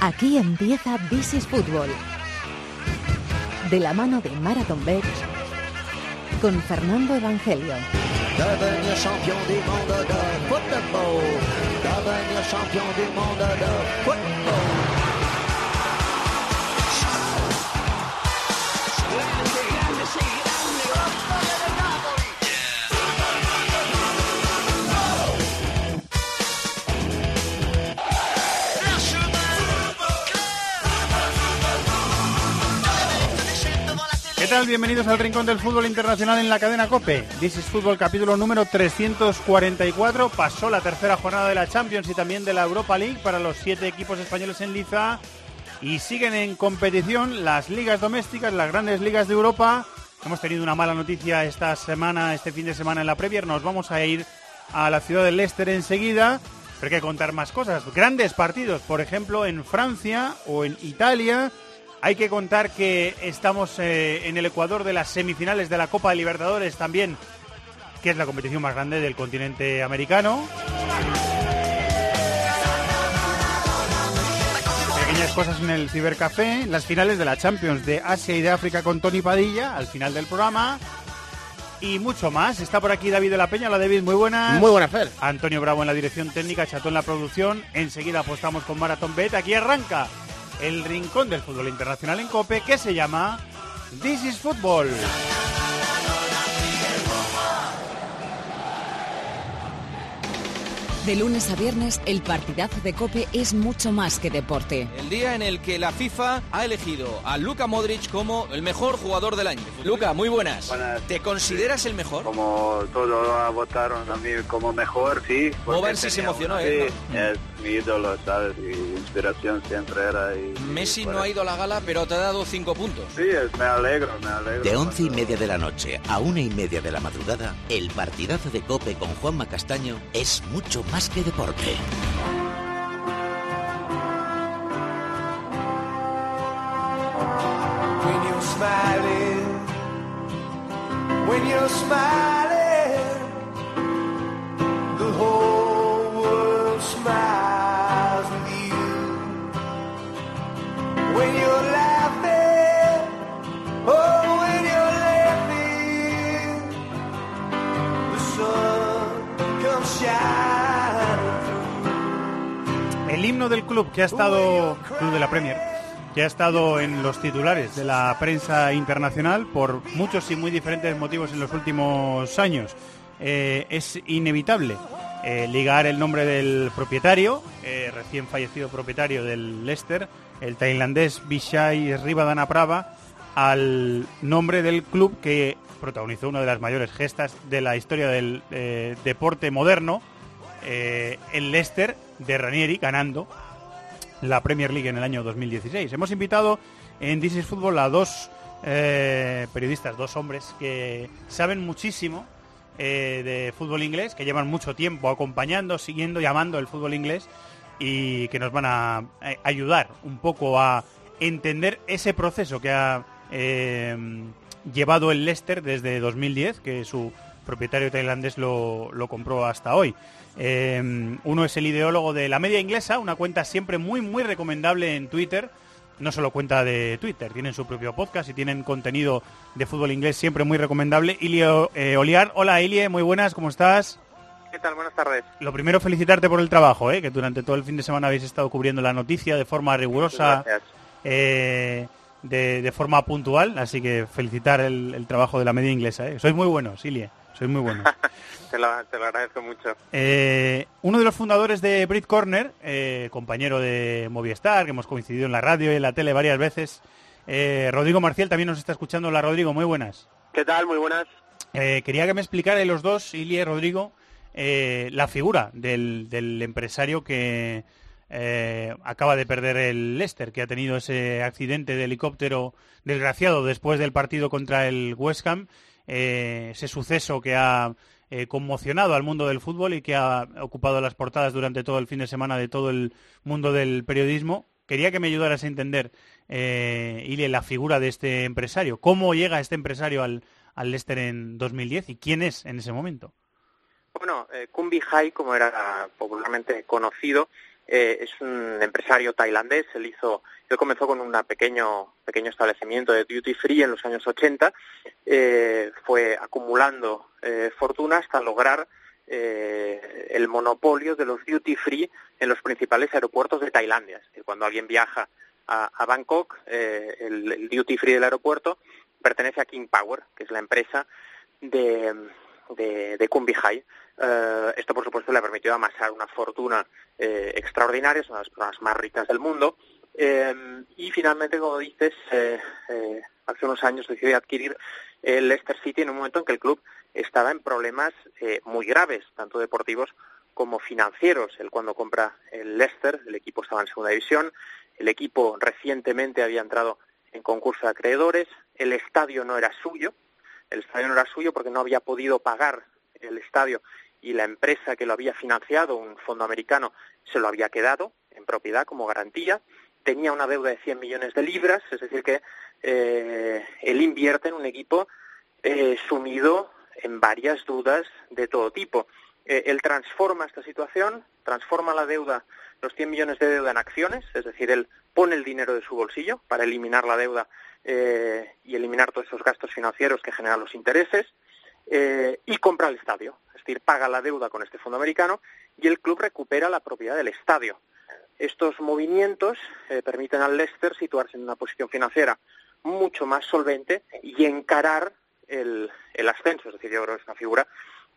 Aquí empieza This is Football. De la mano de Marathon Bet con Fernando Evangelio. Tal? Bienvenidos al Rincón del Fútbol Internacional en la cadena COPE. This is Fútbol capítulo número 344. Pasó la tercera jornada de la Champions y también de la Europa League para los siete equipos españoles en liza. Y siguen en competición las ligas domésticas, las grandes ligas de Europa. Hemos tenido una mala noticia esta semana, este fin de semana en la Premier. Nos vamos a ir a la ciudad de Leicester enseguida. Pero hay que contar más cosas. Grandes partidos, por ejemplo, en Francia o en Italia. Hay que contar que estamos eh, en el Ecuador de las semifinales de la Copa de Libertadores también, que es la competición más grande del continente americano. Pequeñas cosas en el Cibercafé, las finales de la Champions de Asia y de África con Tony Padilla al final del programa. Y mucho más. Está por aquí David de la Peña. Hola David, muy buenas. Muy buena, Fer. Antonio Bravo en la dirección técnica, Chato en la producción. Enseguida apostamos con Marathon Bet. Aquí arranca el rincón del fútbol internacional en Cope que se llama This is Football. De lunes a viernes, el partidazo de Cope es mucho más que deporte. El día en el que la FIFA ha elegido a Luka Modric como el mejor jugador del año. Luka, muy buenas. Buenas. ¿Te consideras el mejor? Como todos votaron a mí como mejor, sí. sí se emocionó, una- ¿eh? Sí, es mi ídolo, ¿sabes? Y inspiración siempre era. Y, Messi y no ha ido a la gala, pero te ha dado cinco puntos. Sí, es- me alegro, me alegro. De once y media de la noche a una y media de la madrugada, el partidazo de Cope con Juanma Castaño es mucho más que deporte. When you're smiling, when you're smiling, the whole world smiles with you. When you're laughing, oh, when you're laughing, the sun comes shining. El himno del club que ha estado, de la Premier, que ha estado en los titulares de la prensa internacional por muchos y muy diferentes motivos en los últimos años. Eh, es inevitable eh, ligar el nombre del propietario, eh, recién fallecido propietario del Leicester, el tailandés Vishai Rivadanaprava, al nombre del club que protagonizó una de las mayores gestas de la historia del deporte moderno, eh, el Leicester de Ranieri ganando la Premier League en el año 2016. Hemos invitado en This is Football a dos eh, periodistas, dos hombres que saben muchísimo eh, de fútbol inglés, que llevan mucho tiempo acompañando, siguiendo, llamando el fútbol inglés y que nos van a, ayudar un poco a entender ese proceso que ha llevado el Leicester desde 2010, que su propietario tailandés lo, lo compró hasta hoy. Eh, uno es el ideólogo de la media inglesa, una cuenta siempre muy, muy recomendable en Twitter. No solo cuenta de Twitter, tienen su propio podcast y tienen contenido de fútbol inglés siempre muy recomendable. Ilie eh, Oliar, hola Ilie, muy buenas, ¿cómo estás? ¿Qué tal? Buenas tardes. Lo primero, felicitarte por el trabajo, ¿eh? que durante todo el fin de semana habéis estado cubriendo la noticia de forma rigurosa, eh, de, de forma puntual, así que felicitar el, el trabajo de la media inglesa. ¿eh? Sois muy buenos, Ilie, sois muy buenos. Te lo, te lo agradezco mucho. Eh, uno de los fundadores de Brit Corner, eh, compañero de Movistar, que hemos coincidido en la radio y en la tele varias veces, eh, Rodrigo Marcial también nos está escuchando. Hola Rodrigo, muy buenas. ¿Qué tal? Muy buenas. Eh, quería que me explicara los dos, Ilie y Rodrigo, eh, la figura del, del empresario que eh, acaba de perder el Leicester, que ha tenido ese accidente de helicóptero desgraciado después del partido contra el West Ham, eh, ese suceso que ha eh, conmocionado al mundo del fútbol y que ha ocupado las portadas durante todo el fin de semana de todo el mundo del periodismo. Quería que me ayudaras a entender, eh, Ilie, la figura de este empresario. ¿Cómo llega este empresario al, al Leicester en 2010 y quién es en ese momento? Bueno, eh, Kumbi High, como era popularmente conocido, Eh, es un empresario tailandés, él hizo, él comenzó con un pequeño, pequeño establecimiento de duty free en los años 80, eh, fue acumulando eh, fortuna hasta lograr eh, el monopolio de los duty free en los principales aeropuertos de Tailandia. Es decir, cuando alguien viaja a, Bangkok, el, el duty free del aeropuerto pertenece a King Power, que es la empresa de, de, esto, por supuesto, le ha permitido amasar una fortuna eh, extraordinaria, es una de las más ricas del mundo. Eh, y finalmente, como dices, eh, eh, hace unos años decidió adquirir el Leicester City en un momento en que el club estaba en problemas eh, muy graves, tanto deportivos como financieros. Él cuando compra el Leicester, el equipo estaba en segunda división, el equipo recientemente había entrado en concurso de acreedores, el estadio no era suyo, el estadio no era suyo porque no había podido pagar el estadio y la empresa que lo había financiado, un fondo americano, se lo había quedado en propiedad como garantía, tenía una deuda de 100 millones de libras, es decir que eh, él invierte en un equipo eh, sumido en varias dudas de todo tipo. Eh, él transforma esta situación, transforma la deuda, los 100 millones de deuda en acciones, es decir, él pone el dinero de su bolsillo para eliminar la deuda y eliminar todos esos gastos financieros que generan los intereses, y compra el estadio, es decir, paga la deuda con este fondo americano y el club recupera la propiedad del estadio. Estos movimientos eh, permiten al Leicester situarse en una posición financiera mucho más solvente y encarar el, el ascenso. Es decir, yo creo que es una figura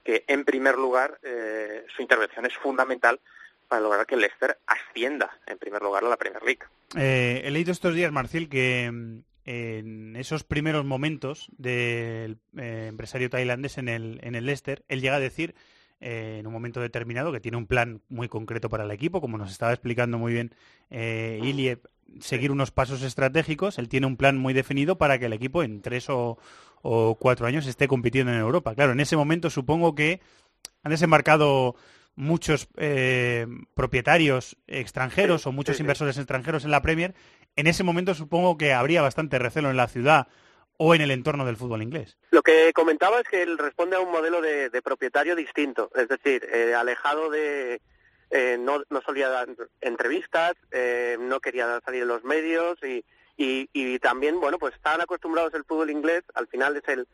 que, en primer lugar, eh, su intervención es fundamental para lograr que el Leicester ascienda, en primer lugar, a la Premier League. Eh, he leído estos días, Marcil, que mm, en esos primeros momentos del empresario tailandés en el, en el Leicester, él llega a decir eh, en un momento determinado que tiene un plan muy concreto para el equipo, como nos estaba explicando muy bien eh, Ilie, seguir unos pasos estratégicos. Él tiene un plan muy definido para que el equipo en tres o, o cuatro años esté compitiendo en Europa. Claro, en ese momento supongo que han desembarcado muchos eh, propietarios extranjeros o muchos sí, sí. inversores extranjeros en la Premier. En ese momento supongo que habría bastante recelo en la ciudad o en el entorno del fútbol inglés. Lo que comentaba es que él responde a un modelo de, de propietario distinto, es decir, eh, alejado de... eh, no, solía dar entrevistas, eh, no quería salir en los medios y, y, y también, bueno, pues estaban acostumbrados el fútbol inglés, al final es el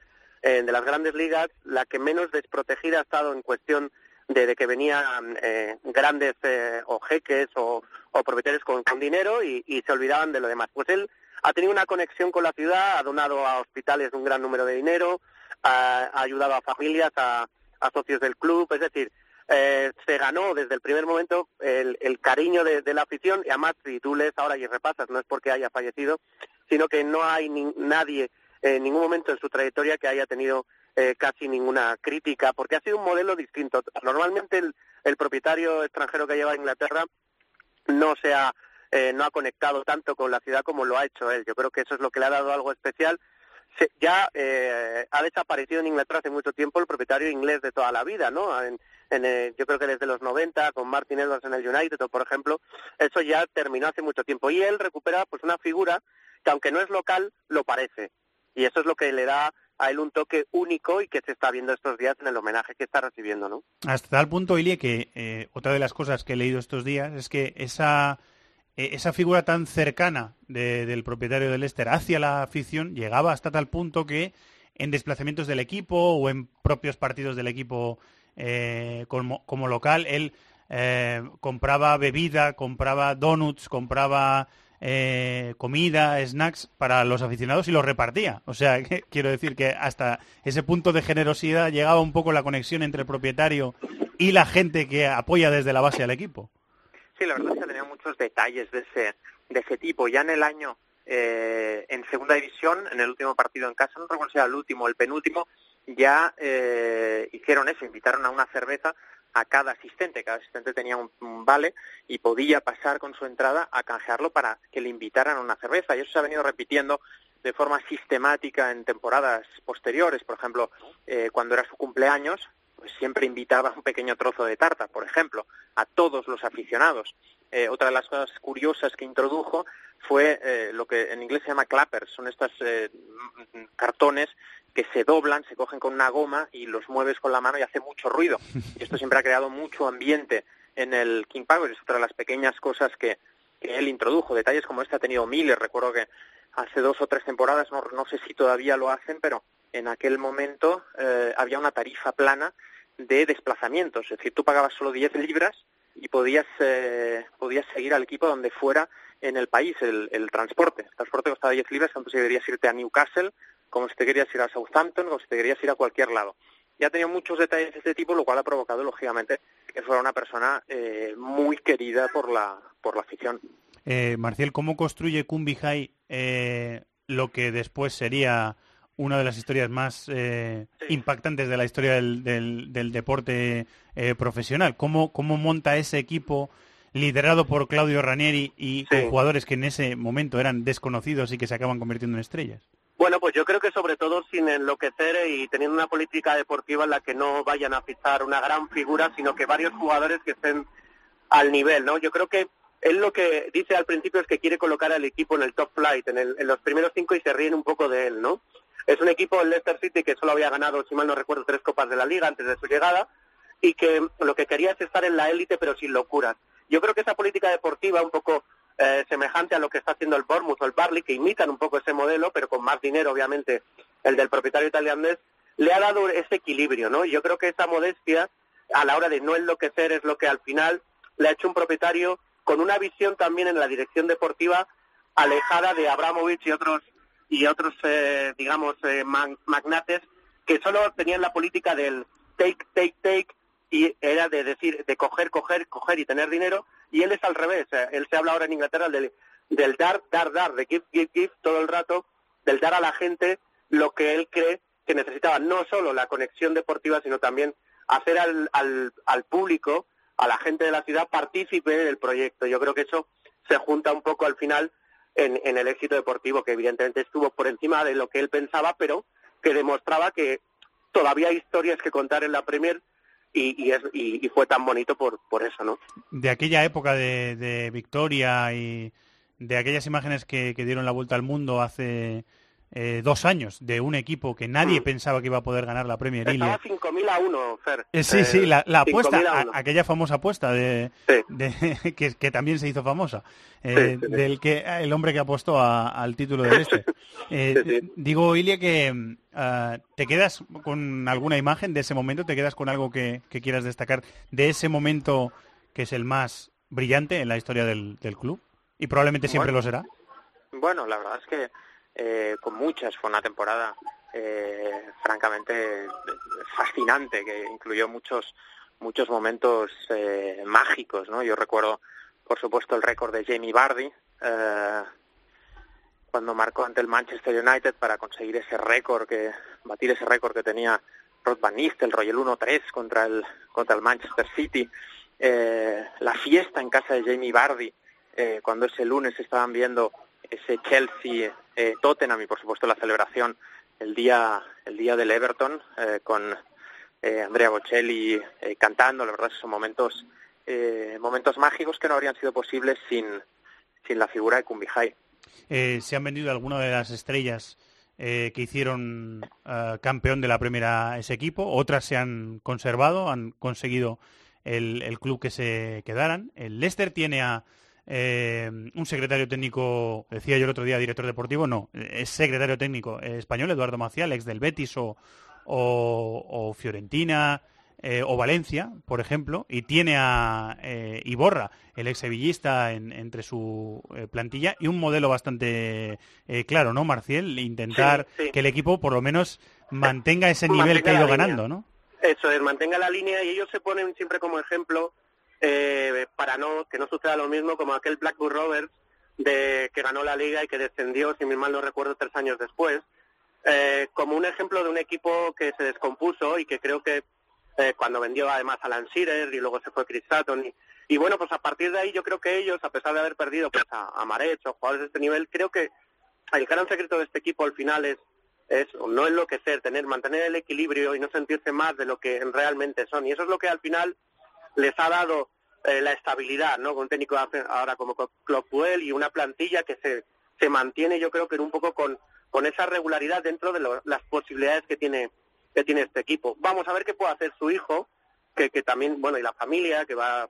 eh, de las grandes ligas la que menos desprotegida ha estado en cuestión de, de que venían eh, grandes eh, o jeques o, o propietarios con, con dinero y, y se olvidaban de lo demás. Pues él ha tenido una conexión con la ciudad, ha donado a hospitales un gran número de dinero, ha, ayudado a familias, a, socios del club, es decir, eh, se ganó desde el primer momento el, cariño de, la afición y además si tú lees ahora y repasas, no es porque haya fallecido, sino que no hay ni, nadie en ningún momento en su trayectoria que haya tenido eh, casi ninguna crítica, porque ha sido un modelo distinto. Normalmente el, el propietario extranjero que lleva a Inglaterra no se ha, eh, no ha conectado tanto con la ciudad como lo ha hecho él. Yo creo que eso es lo que le ha dado algo especial. Ya eh, ha desaparecido en Inglaterra hace mucho tiempo el propietario inglés de toda la vida, ¿no? Eh, yo creo que desde los 90, con Martin Edwards en el United, por ejemplo, eso ya terminó hace mucho tiempo. Y él recupera pues una figura que aunque no es local, lo parece. Y eso es lo que le da a él un toque único y que se está viendo estos días en el homenaje que está recibiendo, ¿no? Hasta tal punto, Ilie, que otra de las cosas que he leído estos días es que esa, esa figura tan cercana de, del propietario del Leicester hacia la afición llegaba hasta tal punto que en desplazamientos del equipo o en propios partidos del equipo eh, como, como, local, él eh, compraba bebida, compraba donuts, compraba eh, comida, snacks para los aficionados y los repartía. O sea, que, quiero decir que hasta ese punto de generosidad llegaba un poco la conexión entre el propietario y la gente que apoya desde la base al equipo. Sí, la verdad es que tenía muchos detalles de ese, de ese tipo. Ya en el año, eh, en segunda división, en el último partido en casa, no recuerdo si era el último o el penúltimo, ya eh, hicieron eso, invitaron a una cerveza a cada asistente. Cada asistente tenía un, un, vale y podía pasar con su entrada a canjearlo para que le invitaran a una cerveza. Y eso se ha venido repitiendo de forma sistemática en temporadas posteriores. Por ejemplo, eh, cuando era su cumpleaños, pues siempre invitaba un pequeño trozo de tarta, por ejemplo, a todos los aficionados. Eh, otra de las cosas curiosas que introdujo fue eh, lo que en inglés se llama clappers, son estos eh, cartones que se doblan, se cogen con una goma y los mueves con la mano y hace mucho ruido. Y esto siempre ha creado mucho ambiente en el King Power, es otra de las pequeñas cosas que, que él introdujo. Detalles como este ha tenido Miller, recuerdo que hace dos o tres temporadas, no sé si todavía lo hacen, pero en aquel momento eh, había una tarifa plana de desplazamientos, es decir, tú pagabas solo 10 libras y podías, eh, podías seguir al equipo donde fuera en el país el, transporte. El transporte costaba 10 libras, tanto si querías irte a Newcastle, como si te querías ir a Southampton, como si te querías ir a cualquier lado. Y ha tenido muchos detalles de este tipo, lo cual ha provocado, lógicamente, que fuera una persona eh, muy querida por la, por la afición. Eh, Marcial, ¿cómo construye Kumbihai eh, lo que después sería una de las historias más eh, impactantes de la historia del, del, del deporte eh, profesional? ¿Cómo, ¿Cómo monta ese equipo liderado por Claudio Ranieri y con jugadores que en ese momento eran desconocidos y que se acaban convirtiendo en estrellas? Bueno, pues yo creo que sobre todo sin enloquecer y teniendo una política deportiva en la que no vayan a fichar una gran figura, sino que varios jugadores que estén al nivel, ¿no? Yo creo que él lo que dice al principio es que quiere colocar al equipo en el top flight, en, el, en los primeros cinco y se ríen un poco de él, ¿no? Es un equipo, el Leicester City, que solo había ganado, si mal no recuerdo, tres copas de la liga antes de su llegada y que lo que quería es estar en la élite pero sin locuras. Yo creo que esa política deportiva un poco eh, semejante a lo que está haciendo el Bournemouth o el Barley, que imitan un poco ese modelo, pero con más dinero, obviamente, el del propietario italianés, le ha dado ese equilibrio, ¿no? Yo creo que esa modestia, a la hora de no enloquecer, es lo que al final le ha hecho un propietario con una visión también en la dirección deportiva alejada de Abramovich y otros y otros eh, digamos eh, magnates que solo tenían la política del take take take y era de decir de coger coger coger y tener dinero y él es al revés eh, él se habla ahora en Inglaterra del del dar dar dar de give give give todo el rato del dar a la gente lo que él cree que necesitaba no solo la conexión deportiva sino también hacer al, al, al público a la gente de la ciudad partícipe del proyecto. Yo creo que eso se junta un poco al final en, el éxito deportivo, que evidentemente estuvo por encima de lo que él pensaba, pero que demostraba que todavía hay historias que contar en la Premier y, y, es, y, y fue tan bonito por, por eso, ¿no? De aquella época de, de Victoria y de aquellas imágenes que dieron la vuelta al mundo hace eh, dos años, de un equipo que nadie pensaba que iba a poder ganar la Premier League. Estaba 5.000 a 1, Fer. Eh, sí, Eh, sí, la, la 5.000 apuesta, a aquella famosa apuesta de, de- que, que también se hizo famosa, eh, Sí, del que el hombre que apostó a- al título del este. Eh, Digo, Ilia, que mm, ah, te quedas con alguna imagen de ese momento, te quedas con algo que, que quieras destacar de ese momento que es el más brillante en la historia del, del club y probablemente siempre Bueno. lo será. Bueno, la verdad es que eh, con muchas fue una temporada eh, francamente fascinante que incluyó muchos muchos momentos eh, mágicos, ¿no? Yo recuerdo, por supuesto, el récord de Jamie Vardy eh, cuando marcó ante el Manchester United para conseguir ese récord que batir ese récord que tenía Rod Van Nistelrooy el 1-3 contra el contra el Manchester City, eh, la fiesta en casa de Jamie Vardy eh, cuando ese lunes estaban viendo ese Chelsea eh, y por supuesto la celebración el día el día del Everton eh, con eh, Andrea Bocelli cantando. La verdad son momentos momentos mágicos que no habrían sido posibles sin sin la figura de Kumbihai Eh, se han vendido algunas de las estrellas que hicieron eh, campeón de la primera ese equipo, otras se han conservado, han conseguido el, el club que se quedaran. El Leicester tiene a eh, un secretario técnico, decía yo el otro día, director deportivo, no, es secretario técnico eh, español, Eduardo Maciel, ex del Betis o, o- o Fiorentina eh, o Valencia, por ejemplo, y tiene a eh, Iborra, el ex sevillista, en- entre su eh, plantilla, y un modelo bastante eh, claro, ¿no, Marcial? Intentar Sí, sí. que el equipo por lo menos mantenga ese nivel que ha ido ganando, ¿no? Eso es, mantenga la línea y ellos se ponen siempre como ejemplo eh, para no que no suceda lo mismo como aquel Blackburn Rovers de que ganó la liga y que descendió, si mal no recuerdo, tres años después, eh, como un ejemplo de un equipo que se descompuso y que creo que eh, cuando vendió además a Alan Shearer y luego se fue Chris Sutton y, y bueno, pues a partir de ahí yo creo que ellos, a pesar de haber perdido pues a, a Marech o jugadores de este nivel, creo que el gran secreto de este equipo al final es es no enloquecer, tener, mantener el equilibrio y no sentirse más de lo que realmente son. Y eso es lo que al final les ha dado eh, la estabilidad, ¿no? Con un técnico ahora como Clopwell y una plantilla que se, se mantiene, yo creo que un poco con, con esa regularidad dentro de las posibilidades que tiene, que tiene este equipo. Vamos a ver qué puede hacer su hijo, que, que también, bueno, y la familia que va a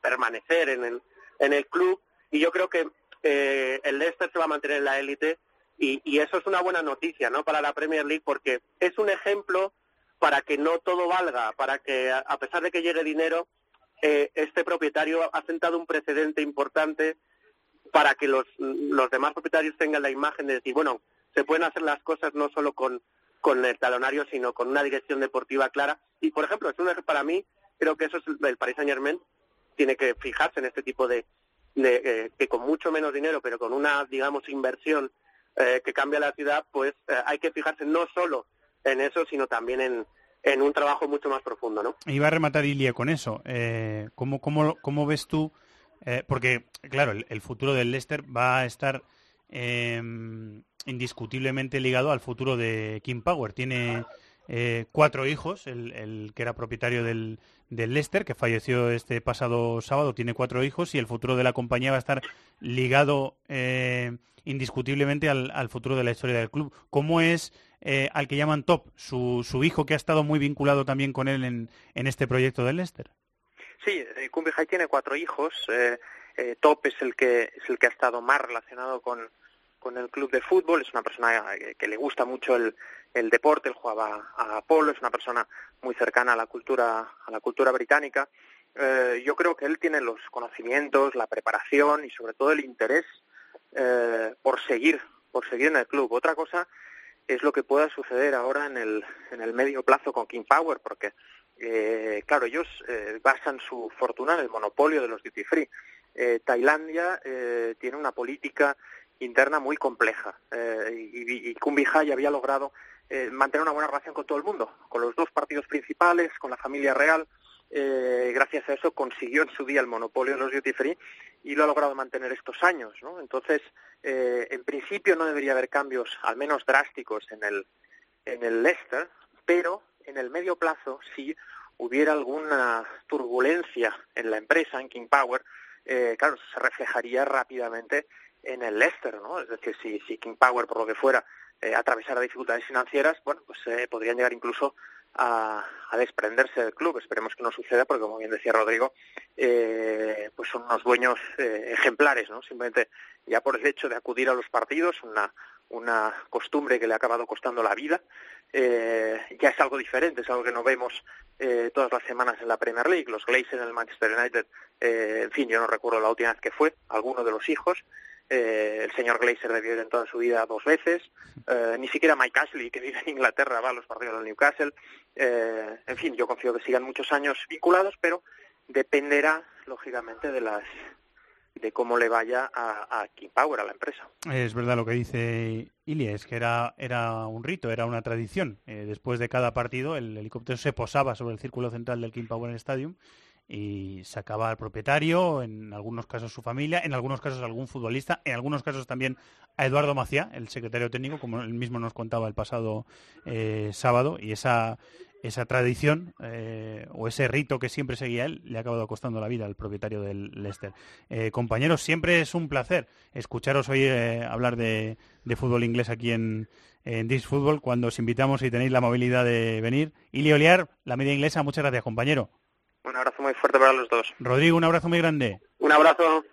permanecer en el, en el club. Y yo creo que eh, el Leicester se va a mantener en la élite y, y, eso es una buena noticia, ¿no? Para la Premier League porque es un ejemplo para que no todo valga, para que a pesar de que llegue dinero, eh, este propietario ha sentado un precedente importante para que los, los demás propietarios tengan la imagen de decir, bueno, se pueden hacer las cosas no solo con, con el talonario, sino con una dirección deportiva clara. Y, por ejemplo, es un para mí, creo que eso es el Paris Saint Germain, tiene que fijarse en este tipo de, de eh, que con mucho menos dinero, pero con una, digamos, inversión eh, que cambia la ciudad, pues eh, hay que fijarse no solo en eso, sino también en, en un trabajo mucho más profundo, ¿no? Iba a rematar Ilia con eso. Eh, ¿cómo, cómo, cómo ves tú? Eh, porque, claro, el, futuro del Leicester va a estar eh, indiscutiblemente ligado al futuro de King Power. Tiene eh, cuatro hijos, el, que era propietario del, del Leicester, que falleció este pasado sábado, tiene cuatro hijos y el futuro de la compañía va a estar ligado eh, indiscutiblemente al, futuro de la historia del club. ¿Cómo es eh, al que llaman Top, su, hijo que ha estado muy vinculado también con él en, en este proyecto del Leicester? Sí, eh, Kumbihai tiene cuatro hijos. Eh, eh, Top es el que es el que ha estado más relacionado con, con el club de fútbol. Es una persona que, que le gusta mucho el, el deporte. Él jugaba a polo. Es una persona muy cercana a la cultura a la cultura británica. Eh, yo creo que él tiene los conocimientos, la preparación y sobre todo el interés eh, por seguir por seguir en el club. Otra cosa es lo que pueda suceder ahora en el, en el medio plazo con King Power, porque, eh, claro, ellos eh, basan su fortuna en el monopolio de los duty free. Eh, Tailandia eh, tiene una política interna muy compleja y, y Kumbihai había logrado mantener una buena relación con todo el mundo, con los dos partidos principales, con la familia real. Eh, gracias a eso consiguió en su día el monopolio de los duty free y lo ha logrado mantener estos años. ¿no? Entonces, eh, en principio no debería haber cambios, al menos drásticos, en el, en el Leicester, pero en el medio plazo, si hubiera alguna turbulencia en la empresa, en King Power, eh, claro, se reflejaría rápidamente en el Leicester, ¿no? Es decir, si, si King Power, por lo que fuera, eh, atravesara dificultades financieras, bueno, pues eh, podrían llegar incluso a, a, desprenderse del club. Esperemos que no suceda, porque como bien decía Rodrigo, eh, pues son unos dueños eh, ejemplares, ¿no? Simplemente ya por el hecho de acudir a los partidos, una, una costumbre que le ha acabado costando la vida, eh, ya es algo diferente, es algo que no vemos eh, todas las semanas en la Premier League. Los Glazers en el Manchester United, eh, en fin, yo no recuerdo la última vez que fue, alguno de los hijos, eh, el señor Glazer debió ir en toda su vida dos veces, eh, ni siquiera Mike Ashley, que vive en Inglaterra, va a los partidos del Newcastle. Eh, en fin, yo confío que sigan muchos años vinculados, pero dependerá, lógicamente, de las de cómo le vaya a, a King Power, a la empresa. Es verdad lo que dice Ilia, es que era, era un rito, era una tradición. Eh, después de cada partido, el helicóptero se posaba sobre el círculo central del King Power Stadium y sacaba al propietario, en algunos casos su familia, en algunos casos algún futbolista, en algunos casos también a Eduardo Macía, el secretario técnico, como él mismo nos contaba el pasado eh, sábado, y esa, esa tradición eh, o ese rito que siempre seguía él le ha acabado costando la vida al propietario del Leicester. Eh, compañeros, siempre es un placer escucharos hoy eh, hablar de, de, fútbol inglés aquí en, en This Football cuando os invitamos y tenéis la movilidad de venir. Ili Oliar, la media inglesa, muchas gracias, compañero. Un abrazo muy fuerte para los dos. Rodrigo, un abrazo muy grande. Un abrazo.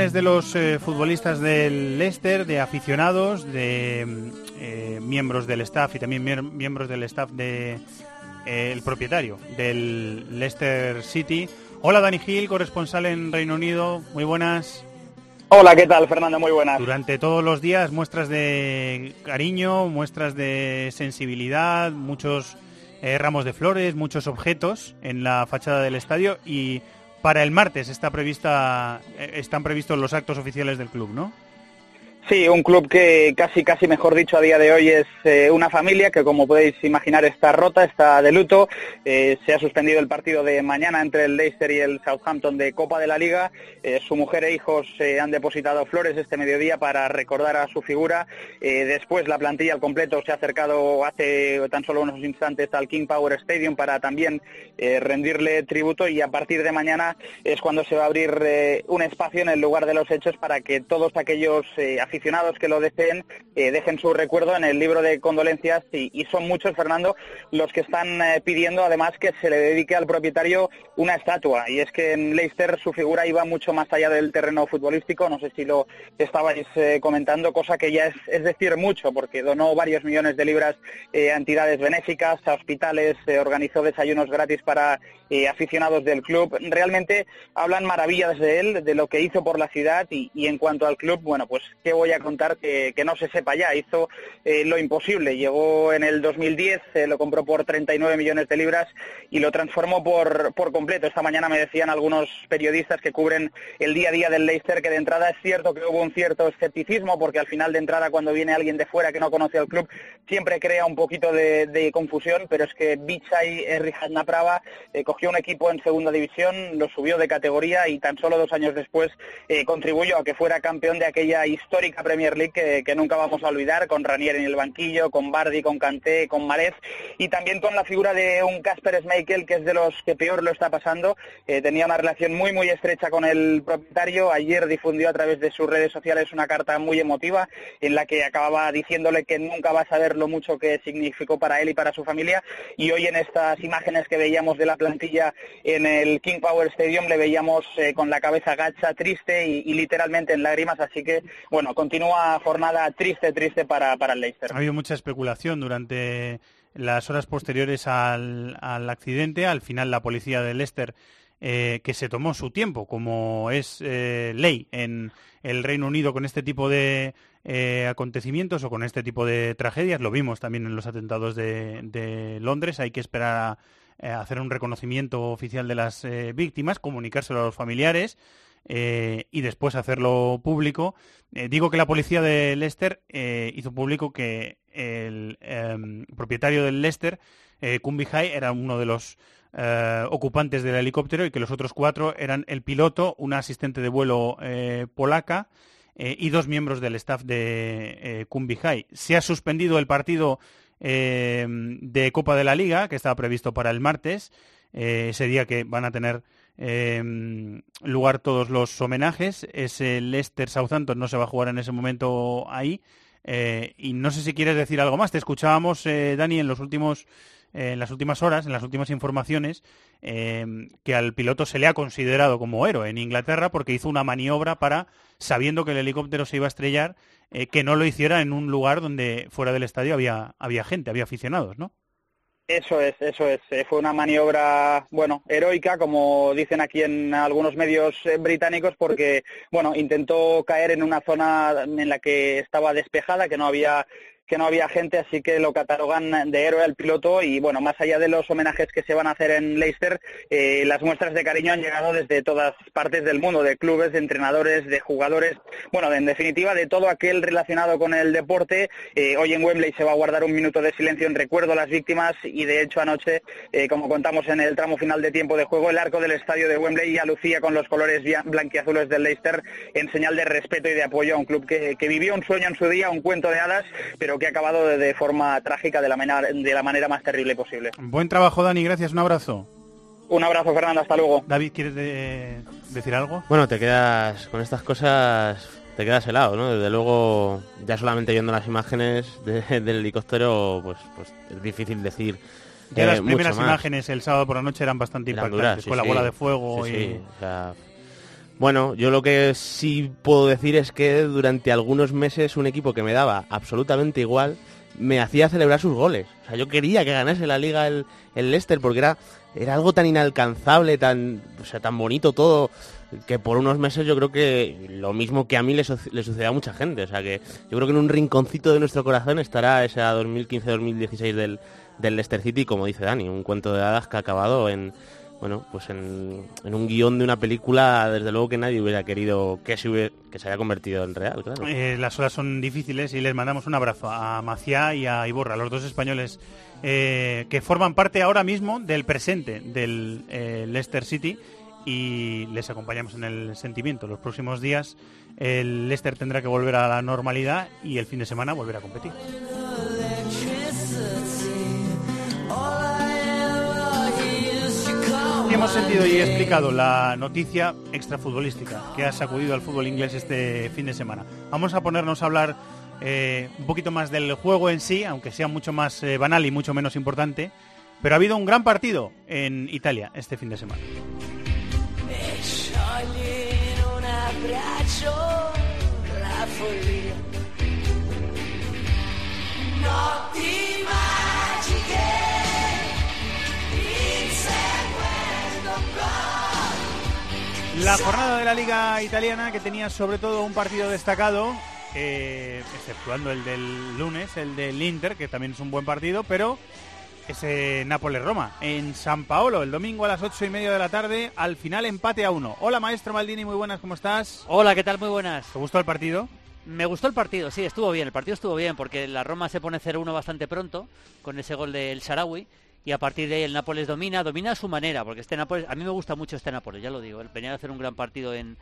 Imágenes de los eh, futbolistas del Leicester, de aficionados, de eh, miembros del staff y también miembros del staff de eh, el propietario del Leicester City. Hola Dani Gil, corresponsal en Reino Unido. Muy buenas. Hola, ¿qué tal, Fernando? Muy buenas. Durante todos los días muestras de cariño, muestras de sensibilidad, muchos eh, ramos de flores, muchos objetos en la fachada del estadio y para el martes está prevista, eh, están previstos los actos oficiales del club, ¿no? Sí, un club que casi, casi mejor dicho a día de hoy es eh, una familia que como podéis imaginar está rota, está de luto. Eh, se ha suspendido el partido de mañana entre el Leicester y el Southampton de Copa de la Liga. Eh, su mujer e hijos han depositado flores este mediodía para recordar a su figura. después la plantilla al completo se ha acercado hace tan solo unos instantes al King Power Stadium para también rendirle tributo y a partir de mañana es cuando se va a abrir un espacio en el lugar de los hechos para que todos aquellos aficionados aficionados que lo deseen eh, dejen su recuerdo en el libro de condolencias y, son muchos, Fernando, los que están eh, pidiendo además que se le dedique al propietario una estatua. Y es que en Leicester su figura iba mucho más allá del terreno futbolístico, no sé si lo estabais eh, comentando, cosa que ya es, decir mucho, porque donó varios millones de libras a entidades benéficas, a hospitales, organizó desayunos gratis para aficionados del club. Realmente hablan maravillas de él, de lo que hizo por la ciudad y, y en cuanto al club, bueno, pues qué voy a contar que, no se sepa ya. Hizo eh, lo imposible. Llegó en el 2010, eh, lo compró por 39 millones de libras y lo transformó por, por completo. Esta mañana me decían algunos periodistas que cubren el día a día del Leicester que de entrada es cierto que hubo un cierto escepticismo porque al final de entrada cuando viene alguien de fuera que no conoce al club siempre crea un poquito de, confusión, pero es que Bichai Errijat Naprava eh, cogió un equipo en segunda división, lo subió de categoría y tan solo dos años después contribuyó a que fuera campeón de aquella histórica Premier League que, nunca vamos a olvidar, con Ranier en el banquillo, con Bardi, con Kanté, con Marez y también con la figura de un Casper Schmeichel que es de los que peor lo está pasando. Eh, tenía una relación muy muy estrecha con el propietario. Ayer difundió a través de sus redes sociales una carta muy emotiva en la que acababa diciéndole que nunca va a saber lo mucho que significó para él y para su familia. Y hoy en estas imágenes que veíamos de la plantilla en el King Power Stadium le veíamos eh, con la cabeza gacha, triste y, y, literalmente en lágrimas. Así que, bueno, continúa jornada triste, triste para, para el Leicester. Ha habido mucha especulación durante las horas posteriores al, accidente. Al final la policía de Leicester, eh, que se tomó su tiempo, como es eh, ley en el Reino Unido con este tipo de eh, acontecimientos o con este tipo de tragedias, lo vimos también en los atentados de, Londres, hay que esperar a hacer un reconocimiento oficial de las víctimas, comunicárselo a los familiares eh, y después hacerlo público. Eh, digo que la policía de Leicester eh, hizo público que el em, propietario del Leicester, Kumbi era uno de los ocupantes del helicóptero y que los otros cuatro eran el piloto, una asistente de vuelo polaca y dos miembros del staff de Kumbi Se ha suspendido el partido de Copa de la Liga, que estaba previsto para el martes, ese día que van a tener Em, lugar todos los homenajes. Ese Leicester Southampton no se va a jugar en ese momento ahí. Eh, y no sé si quieres decir algo más. Te escuchábamos, eh, Dani, en los últimos en las últimas horas, en las últimas informaciones, em, que al piloto se le ha considerado como héroe en Inglaterra porque hizo una maniobra para, sabiendo que el helicóptero se iba a estrellar, eh, que no lo hiciera en un lugar donde fuera del estadio había, había gente, había aficionados, ¿no? Eso es, eso es. Eh, fue una maniobra, bueno, heroica, como dicen aquí en algunos medios eh, británicos, porque, bueno, intentó caer en una zona en la que estaba despejada, que no había que no había gente, así que lo catalogan de héroe al piloto y bueno, más allá de los homenajes que se van a hacer en Leicester, eh, las muestras de cariño han llegado desde todas partes del mundo, de clubes, de entrenadores, de jugadores, bueno, en definitiva de todo aquel relacionado con el deporte. Eh, hoy en Wembley se va a guardar un minuto de silencio en recuerdo a las víctimas y de hecho anoche, eh, como contamos en el tramo final de tiempo de juego, el arco del estadio de Wembley ya lucía con los colores blanquiazules del Leicester en señal de respeto y de apoyo a un club que, que vivió un sueño en su día, un cuento de hadas, pero que ha acabado de, forma trágica de la, manera, de la manera más terrible posible. Buen trabajo, Dani, gracias, un abrazo. Un abrazo, Fernando, hasta luego. David, ¿quieres decir algo? Bueno, te quedas con estas cosas, te quedas helado, ¿no? Desde luego, ya solamente viendo las imágenes del helicóptero, pues, pues es difícil decir. Ya las primeras imágenes el sábado por la noche eran bastante impactantes, con la bola de fuego y... Bueno, yo lo que sí puedo decir es que durante algunos meses un equipo que me daba absolutamente igual me hacía celebrar sus goles. O sea, yo quería que ganase la liga el, el Leicester porque era, era algo tan inalcanzable, tan, o sea, tan bonito todo, que por unos meses yo creo que lo mismo que a mí le, sucede a mucha gente. O sea, que yo creo que en un rinconcito de nuestro corazón estará esa 2015-2016 del, del Leicester City, como dice Dani, un cuento de hadas que ha acabado en bueno, pues en, en un guion de una película, desde luego que nadie hubiera querido que se, hubiera- que se haya convertido en real, claro. Eh, las horas son difíciles y les mandamos un abrazo a Maciá y a Iborra, los dos españoles eh, que forman parte ahora mismo del presente del eh, Leicester City y les acompañamos en el sentimiento. Los próximos días el Leicester tendrá que volver a la normalidad y el fin de semana volver a competir. Hemos sentido y explicado la noticia extrafutbolística que ha sacudido al fútbol inglés este fin de semana. Vamos a ponernos a hablar eh, un poquito más del juego en sí, aunque sea mucho más eh, banal y mucho menos importante. Pero ha habido un gran partido en Italia este fin de semana. La jornada de la Liga Italiana que tenía sobre todo un partido destacado, eh, exceptuando el del lunes, el del Inter, que también es un buen partido, pero ese Nápoles-Roma en San Paolo, el domingo a las ocho y media de la tarde, al final empate a uno. Hola maestro Maldini, muy buenas, ¿cómo estás? Hola, ¿qué tal? Muy buenas. ¿Te gustó el partido? Me gustó el partido, sí, estuvo bien. El partido estuvo bien porque la Roma se pone 0-1 bastante pronto con ese gol del Sarawi y a partir de ahí el Nápoles domina, domina a su manera, porque este Nápoles, a mí me gusta mucho este Nápoles, ya lo digo. Venía a hacer un gran partido en.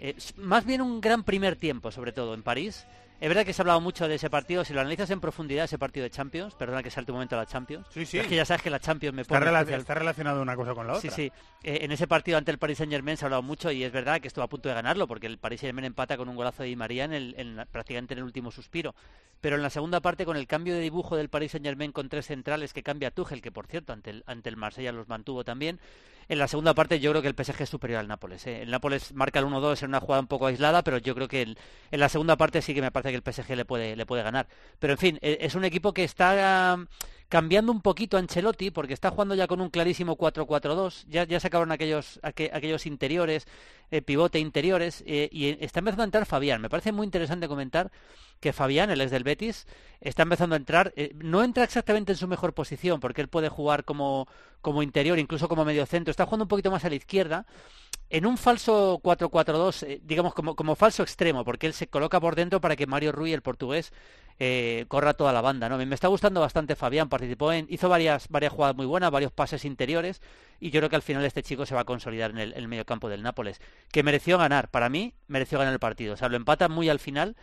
eh, más bien un gran primer tiempo, sobre todo en París. Es verdad que se ha hablado mucho de ese partido. Si lo analizas en profundidad, ese partido de Champions, perdona que salte un momento a la Champions. Sí, sí. Es que ya sabes que la Champions me Está, pone rela- especial- está relacionado una cosa con la Sí, otra. sí. Eh, en ese partido ante el Paris Saint Germain se ha hablado mucho y es verdad que estuvo a punto de ganarlo porque el Paris Saint Germain empata con un golazo de Di María en el, en prácticamente en el último suspiro. Pero en la segunda parte, con el cambio de dibujo del Paris Saint Germain con tres centrales que cambia Tuchel, que por cierto ante el, ante el Marsella los mantuvo también, en la segunda parte yo creo que el PSG es superior al Nápoles. ¿eh? El Nápoles marca el 1-2 en una jugada un poco aislada, pero yo creo que en la segunda parte sí que me parece que el PSG le puede, le puede ganar. Pero en fin, eh, es un equipo que está cambiando un poquito Ancelotti porque está jugando ya con un clarísimo 4-4-2. Ya, ya se acabaron aquellos, aque- aquellos interiores, eh, pivote interiores, eh, y está empezando a entrar Fabián. Me parece muy interesante comentar que Fabián, el ex del Betis, está empezando a entrar, eh, no entra exactamente en su mejor posición, porque él puede jugar como, como interior, incluso como medio centro, está jugando un poquito más a la izquierda, en un falso 4-4-2, eh, digamos como, como falso extremo, porque él se coloca por dentro para que Mario Rui, el portugués, eh, corra toda la banda. ¿no? Me está gustando bastante Fabián, participó en, hizo varias, varias jugadas muy buenas, varios pases interiores, y yo creo que al final este chico se va a consolidar en el, en el medio campo del Nápoles, que mereció ganar, para mí mereció ganar el partido. O sea, lo empata muy al final,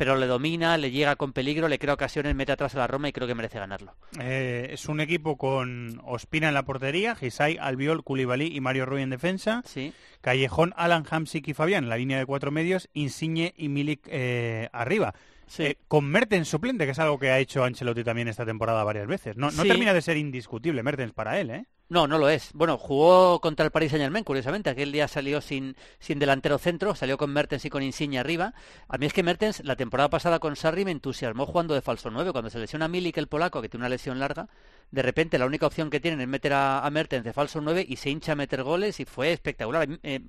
pero le domina, le llega con peligro, le crea ocasiones, mete atrás a la Roma y creo que merece ganarlo. Eh, es un equipo con Ospina en la portería, Gisay, Albiol, Koulibaly y Mario Rui en defensa. Sí. Callejón, Alan, Hamsik y Fabián en la línea de cuatro medios, Insigne y Milik eh, arriba. Eh, con Mertens suplente, que es algo que ha hecho Ancelotti también esta temporada varias veces. No, no Sí. termina de ser indiscutible Mertens para él, ¿eh? No, no lo es. Bueno, jugó contra el Paris Saint Germain, curiosamente. Aquel día salió sin, sin delantero centro, salió con Mertens y con Insigne arriba. A mí es que Mertens, la temporada pasada con Sarri, me entusiasmó jugando de falso 9. Cuando se lesiona Milik, el polaco, que tiene una lesión larga, de repente la única opción que tienen es meter a, Mertens de falso 9 y se hincha a meter goles y fue espectacular. Eh,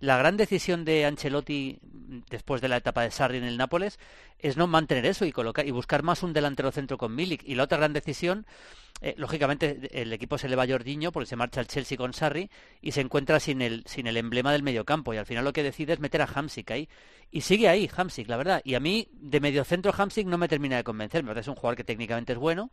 la gran decisión de Ancelotti después de la etapa de Sarri en el Nápoles es no mantener eso y colocar y buscar más un delantero centro con Milik. Y la otra gran decisión eh, lógicamente el equipo se le va a Jorginho porque se marcha al Chelsea con Sarri y se encuentra sin el, sin el emblema del mediocampo y al final lo que decide es meter a Hamsik ahí y sigue ahí Hamsik, la verdad. Y a mí de mediocentro Hamsik no me termina de convencer, me parece es un jugador que técnicamente es bueno,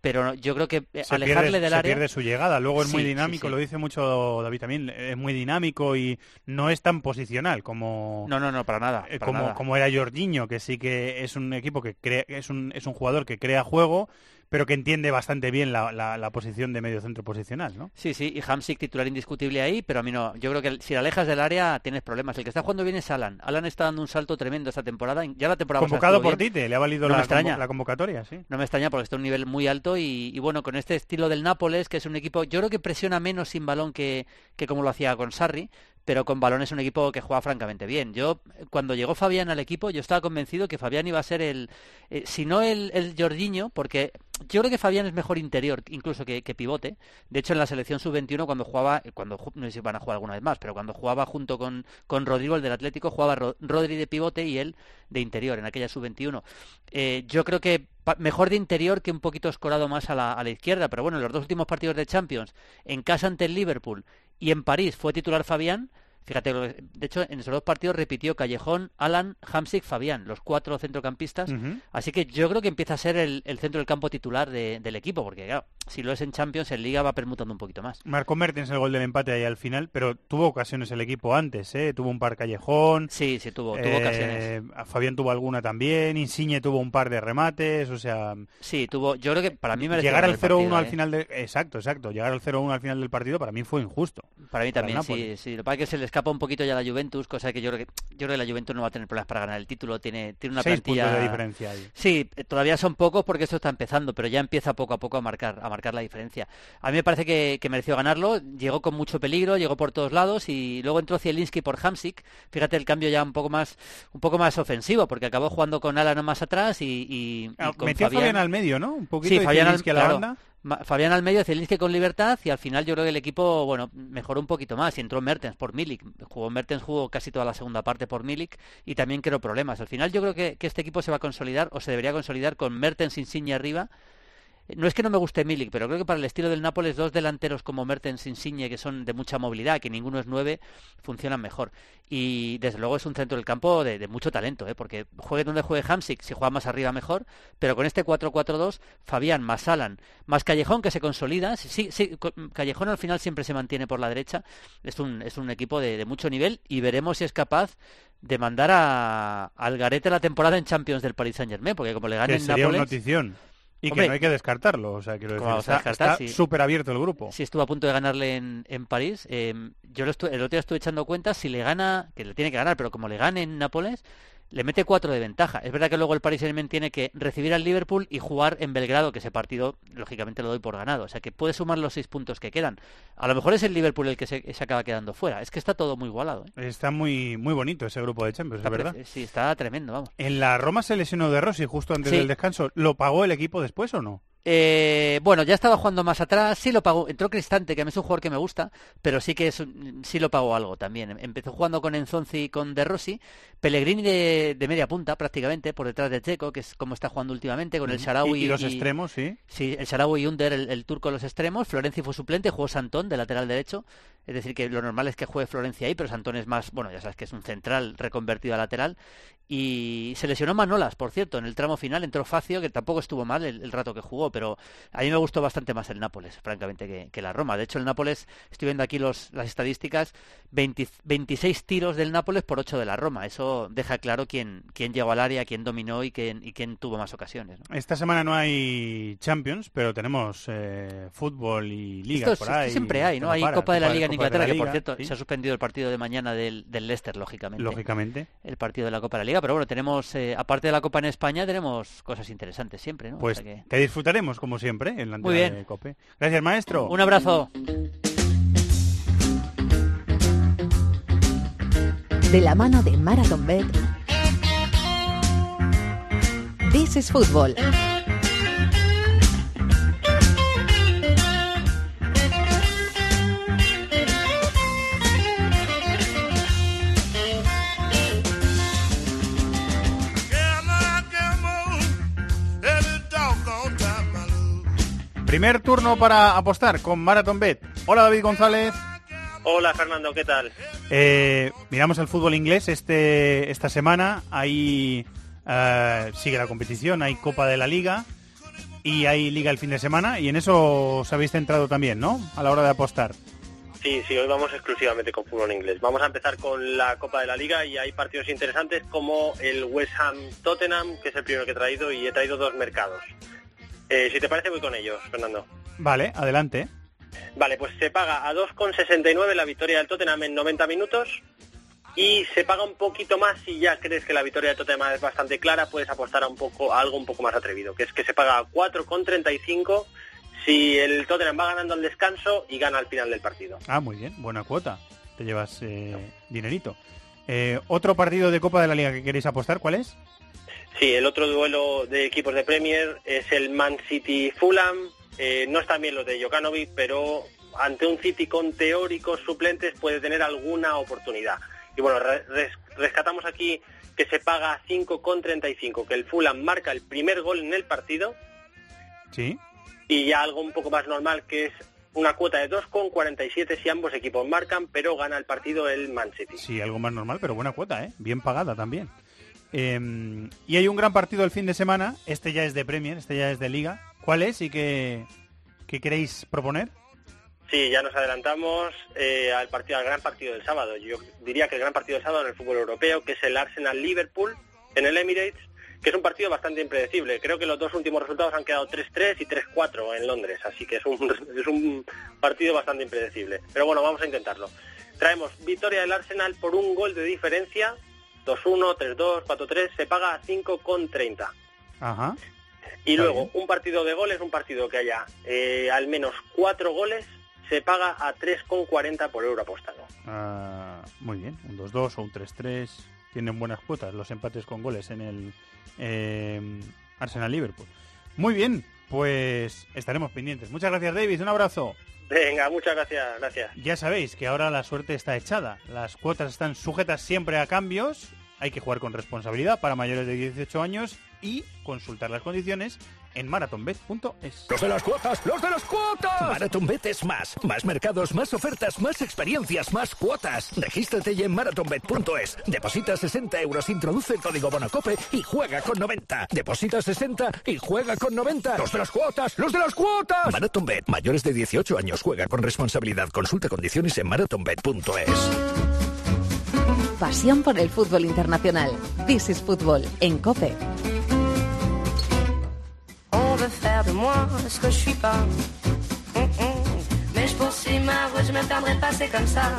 pero yo creo que Se alejarle pierde, del se área pierde su llegada. Luego es muy Sí, dinámico, sí. lo dice mucho David también, es muy dinámico y no es tan posicional como... No, no, no, para nada. eh, para como, nada. como era Jorginho, que sí que es un equipo que crea, es un, es un jugador que crea juego, pero que entiende bastante bien la, la- la posición de medio centro posicional, ¿no? Sí, sí, y Hamsik titular indiscutible ahí, pero a mí no. Yo creo que si la alejas del área tienes problemas. El que está jugando bien es Alan. Alan está dando un salto tremendo esta temporada. Ya la temporada Convocado por bien. Tite, le ha valido No la, extraña. la convocatoria, sí. No me extraña porque está a un nivel muy alto y, y bueno, con este estilo del Nápoles, que es un equipo, yo creo que presiona menos sin balón que, que como lo hacía con Sarri, pero con balón es un equipo que juega francamente bien. Yo, cuando llegó Fabián al equipo, yo estaba convencido que Fabián iba a ser el, eh, si no el, el Jorginho, porque yo creo que Fabián es mejor interior incluso que, que pivote. De hecho, en la selección sub-21, cuando jugaba, cuando no sé si van a jugar alguna vez más, pero cuando jugaba junto con, con Rodrigo, el del Atlético, jugaba Ro- Rodri de pivote y él de interior en aquella sub-21. Eh, yo creo que mejor de interior que un poquito escorado más a la, a la izquierda, pero bueno, en los dos últimos partidos de Champions, en casa ante el Liverpool Y en París fue titular Fabián, Fíjate, de hecho, en esos dos partidos repitió Callejón, Alan, Hamsik, Fabián, los cuatro centrocampistas. Así que yo creo que empieza a ser el, el centro del campo titular de- del equipo, porque claro, si lo es en Champions, en Liga va permutando un poquito más. Marcó Mertens el gol del empate ahí al final, pero tuvo ocasiones el equipo antes, ¿eh? Tuvo un par callejón. Sí, sí, tuvo, tuvo eh, ocasiones. Fabián tuvo alguna también, Insigne tuvo un par de remates, o sea... Sí, tuvo, yo creo que para mí Llegar al ganar el 0-1 partido, al ¿eh? final del... Exacto, exacto. Llegar al 0-1 al final del partido para mí fue injusto. Para mí Para también, sí, sí. Lo que pasa es que se le escapa un poquito ya la Juventus, cosa que yo creo que yo creo que la Juventus no va a tener problemas para ganar el título. Tiene, tiene una Seis plantilla. puntos de diferencia ahí. Sí, eh, todavía son pocos porque esto está empezando, pero ya empieza poco a poco a marcar, a marcar la diferencia. A mí me parece que, que mereció ganarlo, llegó con mucho peligro, llegó por todos lados y luego entró Zielinski por Hamsik. Fíjate el cambio ya un poco más, un poco más ofensivo, porque acabó jugando con Alan más atrás y, y- y Ah, con Metió Fabián. Fabián al medio, ¿no? Un poquito Sí, de Fabián al, a la claro, banda. Fabián al medio, Zielinski con libertad y al final yo creo que el equipo, bueno, mejoró un poquito más y entró Mertens por Milik. Jugó Mertens, jugó casi toda la segunda parte por Milik y también creó problemas. Al final yo creo que, que este equipo se va a consolidar o se debería consolidar con Mertens, Insigne arriba. No es que no me guste Milik, pero creo que para el estilo del Nápoles dos delanteros como Mertens, Insigne, que son de mucha movilidad, que ninguno es nueve, funcionan mejor. Y desde luego es un centro del campo de, de mucho talento, ¿eh? porque juegue donde juegue Hamsik, si juega más arriba mejor, pero con este 4-4-2, Fabián más Alan, más Callejón que se consolida, sí, sí, Callejón al final siempre se mantiene por la derecha, es un, es un equipo de, de mucho nivel y veremos si es capaz de mandar a, al garete la temporada en Champions del Paris Saint Germain, porque como le gane Que en sería una Nápoles... notición. Y Hombre, que no hay que descartarlo. O sea, quiero ¿Cómo decir, está- descartar está súper abierto el grupo. Sí, estuvo a punto de ganarle en, en París. Eh, yo lo estu- el otro día estuve echando cuenta, si le gana, que le tiene que ganar, pero como le gane en Nápoles, le mete cuatro de ventaja. Es verdad que luego el Paris Saint-Germain tiene que recibir al Liverpool y jugar en Belgrado, que ese partido, lógicamente, lo doy por ganado. O sea, que puede sumar los seis puntos que quedan. A lo mejor es el Liverpool el que se, se acaba quedando fuera. Es que está todo muy igualado. ¿eh? Está muy muy bonito ese grupo de Champions, Está es verdad. Sí, está tremendo, vamos. En la Roma se lesionó de Rossi justo antes Sí. del descanso. ¿Lo pagó el equipo después o no? Eh, bueno, ya estaba jugando más atrás, sí lo pagó, entró Cristante, que a mí es un jugador que me gusta, pero sí que es, sí lo pagó algo también. Empezó jugando con Enzonzi y con De Rossi, Pellegrini de, de media punta prácticamente, por detrás de Checo, que es como está jugando últimamente, con el Ujú. Sharawi Y- y los extremos, sí. Sí, el Sharawi y Under, el, el turco, los extremos. Florenzi fue suplente, jugó Santón de lateral derecho. Es decir, que lo normal es que juegue Florencia ahí, pero Santón es más, bueno, ya sabes que es un central reconvertido a lateral. Y se lesionó Manolas, por cierto, en el tramo final entró Facio, que tampoco estuvo mal el, el rato que jugó, pero a mí me gustó bastante más el Nápoles, francamente, que, que la Roma. De hecho, el Nápoles, estoy viendo aquí los, las estadísticas, 20 26 tiros del Nápoles por 8 de la Roma. Eso deja claro quién, quién llegó al área, quién dominó y quién, y quién tuvo más ocasiones. ¿no? Esta semana no hay Champions, pero tenemos eh, fútbol y ligas Esto, por esto ahí. siempre hay, ¿no? Hay Copa de la Liga de Inglaterra, la que por cierto sí. se ha suspendido el partido de mañana del, del Leicester, lógicamente. Lógicamente. El partido de la Copa de la Liga, pero bueno, tenemos, eh, aparte de la Copa en España, tenemos cosas interesantes siempre, ¿no? O Pues sea que- que disfrutaremos, como siempre, en la Muy antena bien. de COPE. Gracias, maestro. Un abrazo. De la mano de Marathon Bet. This is Football. Primer turno para apostar con Marathon Bet. Hola, David González. Hola Fernando, ¿qué tal? Eh, miramos el fútbol inglés este esta semana. Ahí eh, sigue la competición, hay Copa de la Liga y hay Liga el fin de semana. Y en eso os habéis centrado también, ¿no? A la hora de apostar. Sí, sí, hoy vamos exclusivamente con fútbol inglés. Vamos a empezar con la Copa de la Liga y hay partidos interesantes como el West Ham Tottenham, que es el primero que he traído, y he traído dos mercados. Eh, si te parece, voy con ellos, Fernando. Vale, adelante. Vale, pues se paga a 2,69 la victoria del Tottenham en 90 minutos y se paga un poquito más si ya crees que la victoria del Tottenham es bastante clara, puedes apostar a un poco a algo un poco más atrevido, que es que se paga a 4,35 si el Tottenham va ganando al descanso y gana al final del partido. Ah, muy bien, buena cuota. Te llevas eh, dinerito. Eh, Otro partido de Copa de la Liga que queréis apostar, ¿cuál es? Sí, el otro duelo de equipos de Premier es el Man City Fulham. Eh, no están bien los de Jokanovic, pero ante un City con teóricos suplentes puede tener alguna oportunidad. Y bueno, re- res- rescatamos aquí que se paga 5,35, que el Fulham marca el primer gol en el partido Sí. y ya algo un poco más normal que es una cuota de 2,47 si ambos equipos marcan, pero gana el partido el Man City. Sí, algo más normal, pero buena cuota, ¿eh? Bien pagada también. Eh, y hay un gran partido el fin de semana. Este ya es de Premier, este ya es de Liga. ¿Cuál es y qué, qué queréis proponer? Sí, ya nos adelantamos eh, al partido, al gran partido del sábado. Yo diría que el gran partido del sábado en el fútbol europeo, que es el Arsenal-Liverpool en el Emirates, que es un partido bastante impredecible. Creo que los dos últimos resultados han quedado 3-3 y 3-4 en Londres, así que es un, es un partido bastante impredecible. Pero bueno, vamos a intentarlo. Traemos victoria del Arsenal por un gol de diferencia, 2-1, 3-2, 4-3, se paga a 5,30. Ajá. Y luego, un partido de goles, un partido que haya eh, al menos cuatro goles, se paga a 3,40 por euro apostado. Ah, muy bien, un 2-2 o un 3-3. Tienen buenas cuotas los empates con goles en el eh, Arsenal-Liverpool. Muy bien, pues estaremos pendientes. Muchas gracias, David. Un abrazo. Venga, muchas gracias, gracias. Ya sabéis que ahora la suerte está echada. Las cuotas están sujetas siempre a cambios. Hay que jugar con responsabilidad para mayores de 18 años y consultar las condiciones en marathonbet.es. Los de las cuotas, los de las cuotas. MarathonBet es más. Más mercados, más ofertas, más experiencias, más cuotas. Regístrate ya en marathonbet.es. Deposita 60 euros, introduce el código Bonacope y juega con 90. Deposita 60 y juega con 90. Los de las cuotas, los de las cuotas. MarathonBet, mayores de 18 años, juega con responsabilidad. Consulta condiciones en marathonbet.es. Pasión por el fútbol internacional. This is Football en COPE. Veut faire de moi ce que je suis pas. Hum, hum. Mais je poursuis ma route, je me perdrai pas, c'est comme ça.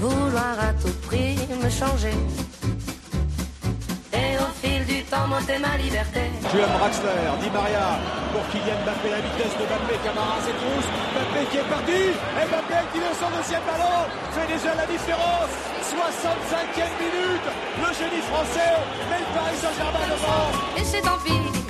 Vouloir à tout prix me changer. Et au fil du temps, monter ma liberté. Julian Draxler, Di Maria pour Kylian Mbappé, la vitesse de Mbappé, Camara s'étrousse, Mbappé qui est parti, et Mbappé qui met son deuxième ballon, fait déjà la différence, 65e minute, le génie français met le Paris Saint-Germain devant. Et c'est tant pis.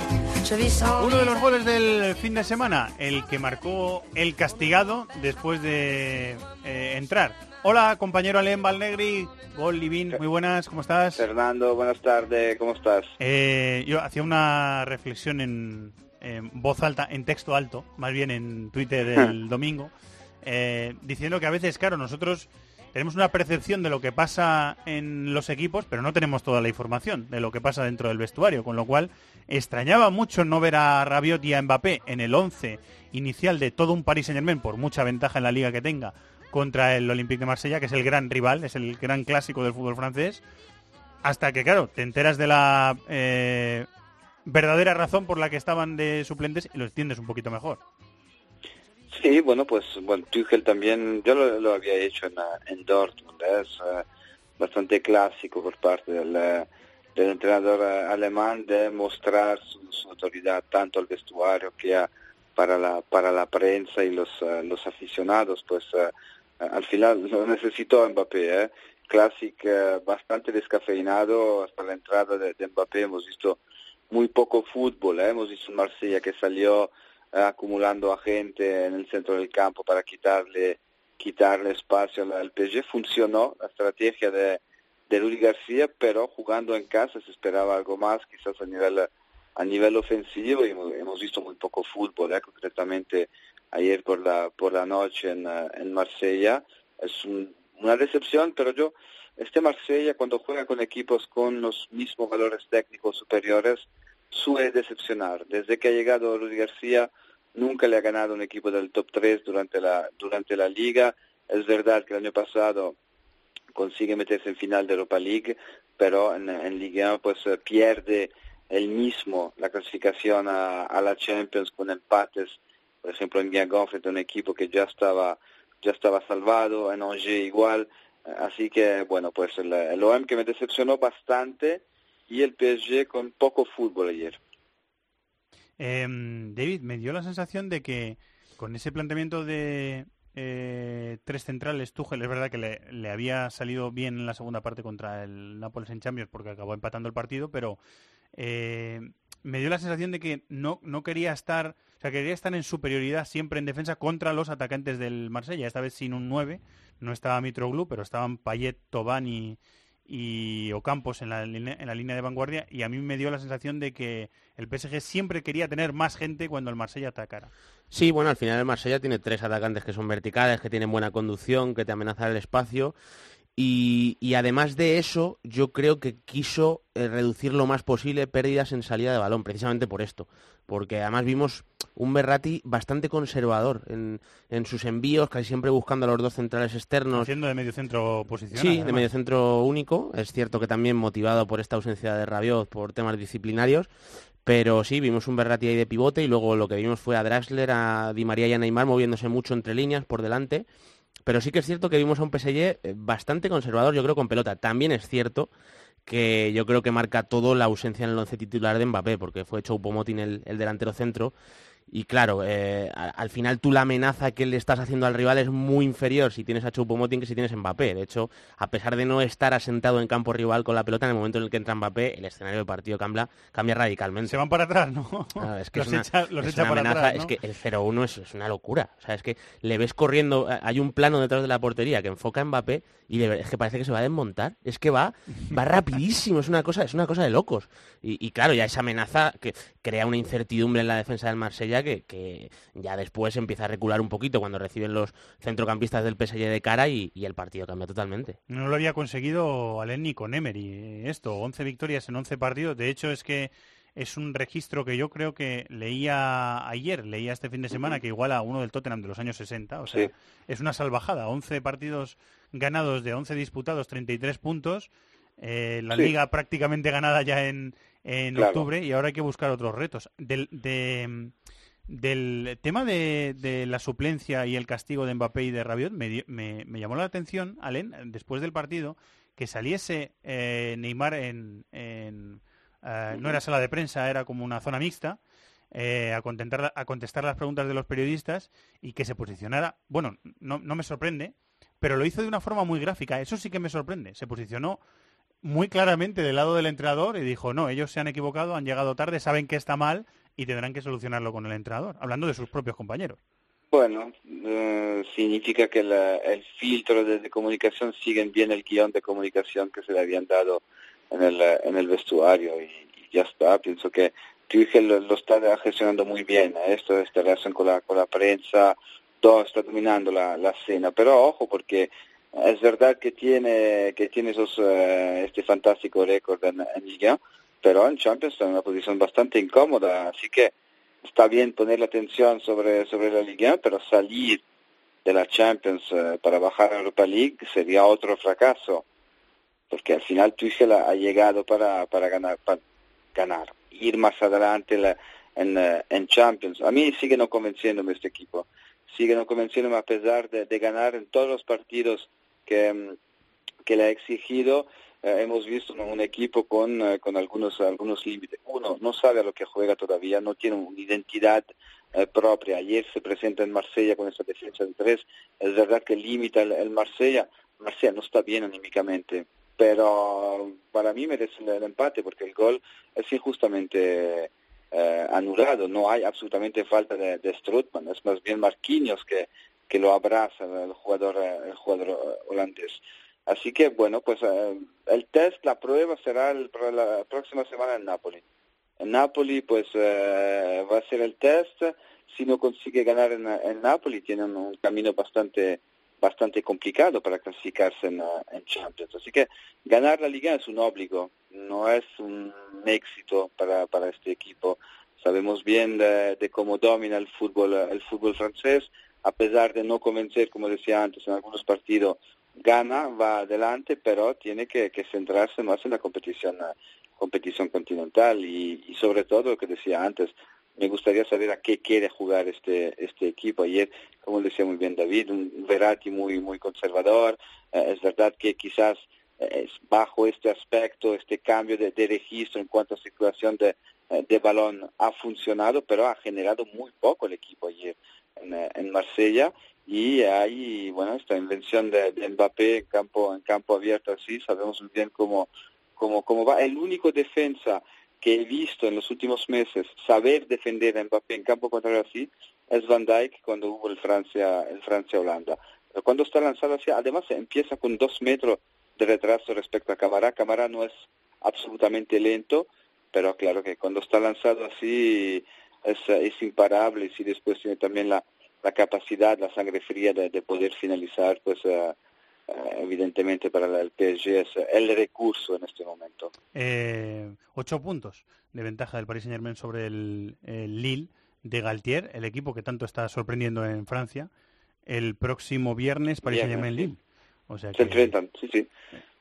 Uno de los goles del fin de semana, el que marcó el castigado después de eh, entrar. Hola, compañero Alem Valnegri, Gol Livin, muy buenas, ¿cómo estás? Fernando, buenas tardes, ¿cómo estás? Eh, yo hacía una reflexión en, en voz alta, en texto alto, más bien en Twitter el domingo, eh, diciendo que a veces, claro, nosotros tenemos una percepción de lo que pasa en los equipos, pero no tenemos toda la información de lo que pasa dentro del vestuario, con lo cual extrañaba mucho no ver a Rabiot y a Mbappé en el 11 inicial de todo un Paris Saint-Germain por mucha ventaja en la liga que tenga contra el Olympique de Marsella, que es el gran rival, es el gran clásico del fútbol francés, hasta que, claro, te enteras de la eh, verdadera razón por la que estaban de suplentes y lo entiendes un poquito mejor. Sí, bueno, pues bueno, Tuchel también, yo lo, lo había hecho en, eh, en Dortmund, ¿eh? es eh, bastante clásico por parte del, del entrenador alemán de mostrar su, autoridad tanto al vestuario que a- para la para la prensa y los eh, los aficionados, pues eh, al final lo necesitó Mbappé, ¿eh? Classic bastante descafeinado hasta la entrada de, de Mbappé, hemos visto muy poco fútbol, hemos visto un Marsella que salió acumulando a gente en el centro del campo para quitarle quitarle espacio al, PSG. Funcionó la estrategia de, de Rudi García, pero jugando en casa se esperaba algo más, quizás a nivel a nivel ofensivo y hemos, hemos visto muy poco fútbol, ¿eh? concretamente ayer por la por la noche en, eh, en Marsella. Es un- una decepción, pero yo este Marsella cuando juega con equipos con los mismos valores técnicos superiores suele decepcionar. Desde que ha llegado Rudy García, nunca le ha ganado un equipo del top 3 durante la, durante la liga. Es verdad que el año pasado consigue meterse en final de Europa League, pero en, en Liga 1 pues eh, pierde él mismo la clasificación a, la Champions con empates, por ejemplo en a un equipo que ya estaba ya estaba salvado, en Angers igual, así que bueno pues el, el OM que me decepcionó bastante y el PSG con poco fútbol ayer. Em, David, me dio la sensación de que con ese planteamiento de eh, tres centrales, Tuchel, es verdad que le, le había salido bien en la segunda parte contra el Nápoles en Champions porque acabó empatando el partido, pero eh, me dio la sensación de que no, no quería estar, o sea, quería estar en superioridad siempre en defensa contra los atacantes del Marsella, esta vez sin un 9, no estaba Mitroglou, pero estaban Payet, Tobán y, y Ocampos en la, en la línea de vanguardia y a mí me dio la sensación de que el PSG siempre quería tener más gente cuando el Marsella atacara. Sí, bueno, al final el Marsella tiene tres atacantes que son verticales, que tienen buena conducción, que te amenazan el espacio. Y, y además de eso, yo creo que quiso eh, reducir lo más posible pérdidas en salida de balón, precisamente por esto. Porque además vimos un Berratti bastante conservador en, en sus envíos, casi siempre buscando a los dos centrales externos. Haciendo de medio centro posicional. Sí, de medio centro único. Es cierto que también motivado por esta ausencia de Rabiot, por temas disciplinarios. Pero sí, vimos un Berratti ahí de pivote y luego lo que vimos fue a Draxler, a Di María y a Neymar moviéndose mucho entre líneas por delante. Pero sí que es cierto que vimos a un PSG eh, bastante conservador, yo creo, con pelota. También es cierto que yo creo que marca todo la ausencia en el once titular de Mbappé, porque fue Choupo-Moting el, el delantero centro. Y claro, eh, al final tú la amenaza que le estás haciendo al rival es muy inferior si tienes a Choupo-Moting que si tienes a Mbappé. De hecho, a pesar de no estar asentado en campo rival con la pelota, en el momento en el que entra Mbappé, el escenario del partido cambia, cambia radicalmente. Se van para atrás, ¿no? Es que los es una, echa, los es echa una para amenaza, atrás, ¿no? es que el 0-1 es, es una locura. O sea, es que le ves corriendo, eh, hay un plano detrás de la portería que enfoca a Mbappé y es que parece que se va a desmontar. Es que va, va rapidísimo, es una cosa, es una cosa de locos. Y, y claro, ya esa amenaza que crea una incertidumbre en la defensa del Marsella que, que ya después empieza a recular un poquito cuando reciben los centrocampistas del PSG de cara y, y el partido cambia totalmente. No lo había conseguido Allen ni con Emery. eh, Esto, 11 victorias en 11 partidos. De hecho, es que es un registro que yo creo que leía ayer, leía este fin de semana, que iguala a uno del Tottenham de los años 60. O sea, Sí. es una salvajada. 11 partidos ganados de 11 disputados, 33 puntos. eh, la Sí. liga prácticamente ganada ya en, en Claro. octubre y ahora hay que buscar otros retos. Del, de, del tema de, de la suplencia y el castigo de Mbappé y de Rabiot, me, me llamó la atención, Alen, después del partido, que saliese eh, Neymar en... en, eh, no era sala de prensa, era como una zona mixta, eh, a, contentar- a contestar las preguntas de los periodistas y que se posicionara, bueno, no, no me sorprende, pero lo hizo de una forma muy gráfica, eso sí que me sorprende, se posicionó muy claramente del lado del entrenador y dijo, no, ellos se han equivocado, han llegado tarde, saben que está mal y tendrán que solucionarlo con el entrenador, hablando de sus propios compañeros. Bueno, eh, significa que el filtro de, comunicación siguen bien el guion de comunicación que se le habían dado en el, en el vestuario y, y ya está. Pienso que Tuchel lo, lo está gestionando muy bien, esto, esta relación con la, con la prensa, todo está dominando la, la escena. Pero ojo, porque es verdad que tiene, que tiene esos, eh, este fantástico récord en, en pero en Champions está en una posición bastante incómoda, así que está bien poner la atención sobre, sobre la Liga, pero salir de la Champions eh, para bajar a Europa League sería otro fracaso, porque al final Tuchel ha, ha llegado para, para ganar, para ganar, ir más adelante la- en, eh, en Champions. A mí sigue no convenciéndome este equipo, sigue no convenciéndome a pesar de, de ganar en todos los partidos que, mm, que le ha exigido. Eh, hemos visto un equipo con, eh, con algunos, algunos límites. Uno no sabe a lo que juega todavía, no tiene una identidad eh, propia. Ayer se presenta en Marsella con esa defensa de tres. Es verdad que limita el, el Marsella. Marsella no está bien anímicamente, pero para mí merece el, empate porque el gol es injustamente anulado. No hay absolutamente falta de, de Strootman. Es más bien Marquinhos que, que lo abraza el jugador, el jugador holandés. Así que, bueno, pues eh, el test, la prueba será el, la próxima semana en Napoli. En Napoli, pues eh, va a ser el test. Si no consigue ganar en, en Napoli, tiene un, camino bastante bastante complicado para clasificarse en, eh, en Champions. Así que ganar la Liga es un obligo, no es un éxito para, para este equipo. Sabemos bien de, de cómo domina el fútbol, el fútbol francés, a pesar de no convencer, como decía antes, en algunos partidos gana, va adelante, pero tiene que, que centrarse más en la competición, eh, competición continental y, y sobre todo lo que decía antes, me gustaría saber a qué quiere jugar este este equipo. Ayer, como decía muy bien David, un Verratti muy muy conservador. Eh, es verdad que quizás eh, bajo este aspecto, este cambio de, de registro en cuanto a circulación de, eh, de balón ha funcionado, pero ha generado muy poco el equipo ayer en, en Marsella y hay bueno esta invención de, de Mbappé en campo en campo abierto así sabemos muy bien cómo cómo cómo va el único defensa que he visto en los últimos meses saber defender a Mbappé en campo contrario así es Van Dijk cuando hubo el Francia el Francia Holanda pero cuando está lanzado hacia además empieza con dos metros de retraso respecto a Camará. Camará no es absolutamente lento, pero claro que cuando está lanzado así es, es imparable y si después tiene también la, la capacidad, la sangre fría de, de poder finalizar, pues eh, evidentemente para el PSG es el recurso en este momento. Eh, ocho puntos de ventaja del Paris Saint Germain sobre el, el Lille de Galtier, el equipo que tanto está sorprendiendo en Francia, el próximo viernes Paris Saint Germain Lille. O sea Se enfrentan, sí, sí.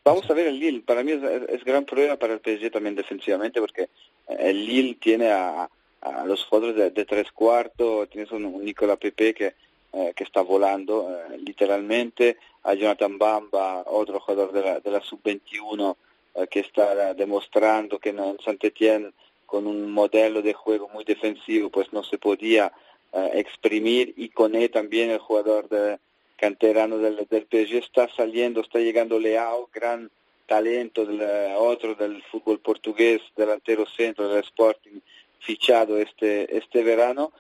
Vamos a ver el Lille. Para mí es gran prueba para el PSG también defensivamente porque el Lille tiene a, a los jugadores de, de tres cuartos, tienes un, un Nicola Pepe que, eh, que está volando eh, literalmente, a Jonathan Bamba, otro jugador de la, de la sub-21 eh, que está demostrando que en en Saint-Étienne con un modelo de juego muy defensivo pues no se podía eh, exprimir. Y con también el jugador de, canterano del, del PSG está saliendo, está llegando Leao, gran talento del eh, otro del fútbol portugués, delantero centro del Sporting, fichado este, este verano.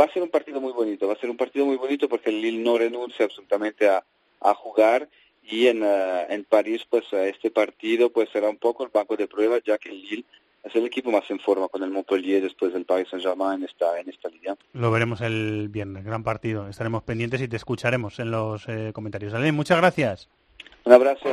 Va a ser un partido muy bonito, va a ser un partido muy bonito porque el Lille no renuncia absolutamente a, a jugar y en, eh, en París pues eh, este partido pues será un poco el banco de prueba ya que el Lille es el equipo más en forma con el Montpellier después del Paris Saint-Germain en esta, en esta liga. Lo veremos el viernes, gran partido. Estaremos pendientes y te escucharemos en los eh, comentarios. Ale, muchas gracias. Un abrazo.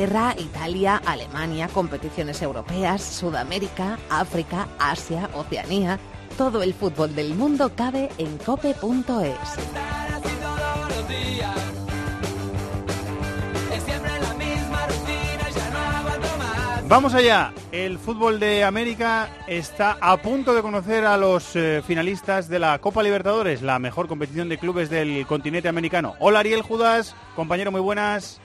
Inglaterra, Italia, Alemania, competiciones europeas, Sudamérica, África, Asia, Oceanía. Todo el fútbol del mundo cabe en cope.es. Vamos allá. El fútbol de América está a punto de conocer a los eh, finalistas de la Copa Libertadores, la mejor competición de clubes del continente americano. Hola Ariel Judas, compañero, muy buenas.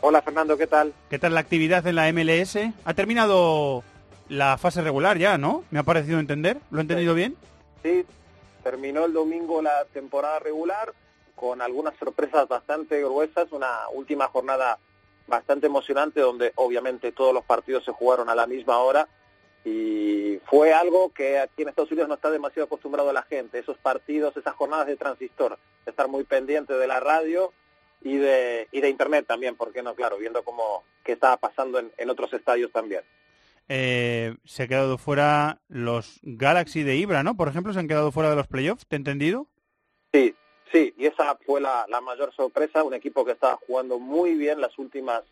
Hola Fernando, ¿qué tal? ¿Qué tal la actividad en la MLS? Ha terminado la fase regular ya, ¿no? Me ha parecido entender. ¿Lo he entendido bien? Sí, terminó el domingo la temporada regular con algunas sorpresas bastante gruesas, una última jornada bastante emocionante donde obviamente todos los partidos se jugaron a la misma hora y fue algo que aquí en Estados Unidos no está demasiado acostumbrado a la gente, esos partidos, esas jornadas de transistor, estar muy pendiente de la radio y de, y de internet también, porque no, claro, viendo cómo qué estaba pasando en, en otros estadios también. Eh, se ha quedado fuera los Galaxy de Ibra, ¿no? Por ejemplo, se han quedado fuera de los playoffs, ¿te he entendido? Sí, sí, y esa fue la, la mayor sorpresa, un equipo que estaba jugando muy bien las últimas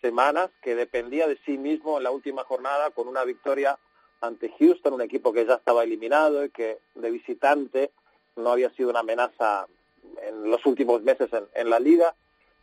semanas, que dependía de sí mismo en la última jornada con una victoria ante Houston, un equipo que ya estaba eliminado y que de visitante no había sido una amenaza en los últimos meses en, en la liga,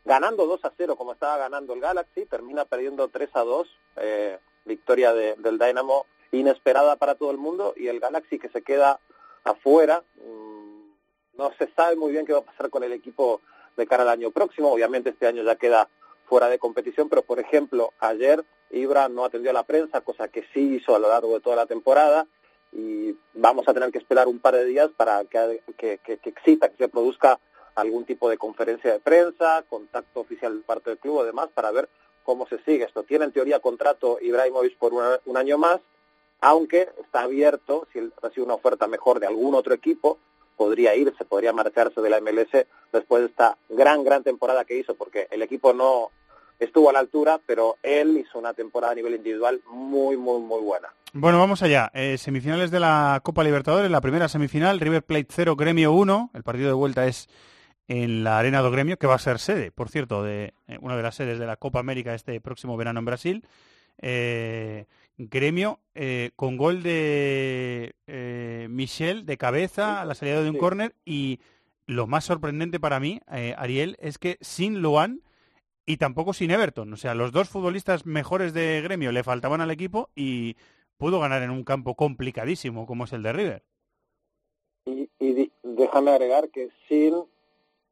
ganando 2 a 0 como estaba ganando el Galaxy, termina perdiendo 3 a 2, eh, victoria de- del Dynamo inesperada para todo el mundo y el Galaxy que se queda afuera, mm, no se sabe muy bien qué va a pasar con el equipo de cara al año próximo, obviamente este año ya queda fuera de competición, pero por ejemplo ayer Ibra no atendió a la prensa, cosa que sí hizo a lo largo de toda la temporada, y vamos a tener que esperar un par de días para que, que, que, exista, que se produzca algún tipo de conferencia de prensa, contacto oficial de parte del club, además, para ver cómo se sigue esto. Tiene en teoría contrato Ibrahimovic por una- un año más, aunque está abierto, si él recibe una oferta mejor de algún otro equipo, podría irse, podría marcharse de la MLS después de esta gran, gran temporada que hizo, porque el equipo no estuvo a la altura, pero él hizo una temporada a nivel individual muy, muy, muy buena. Bueno, vamos allá. Eh, semifinales de la Copa Libertadores. La primera semifinal, River Plate 0, Gremio 1. El partido de vuelta es en la Arena do Gremio, que va a ser sede, por cierto, de eh, una de las sedes de la Copa América este próximo verano en Brasil. Eh, Gremio eh, con gol de Michel de cabeza a la salida de un córner y lo más sorprendente para mí, Ariel, es que sin Luan y tampoco sin Everton. O sea, los dos futbolistas mejores de Gremio le faltaban al equipo y pudo ganar en un campo complicadísimo como es el de River. Y, y déjame agregar que sin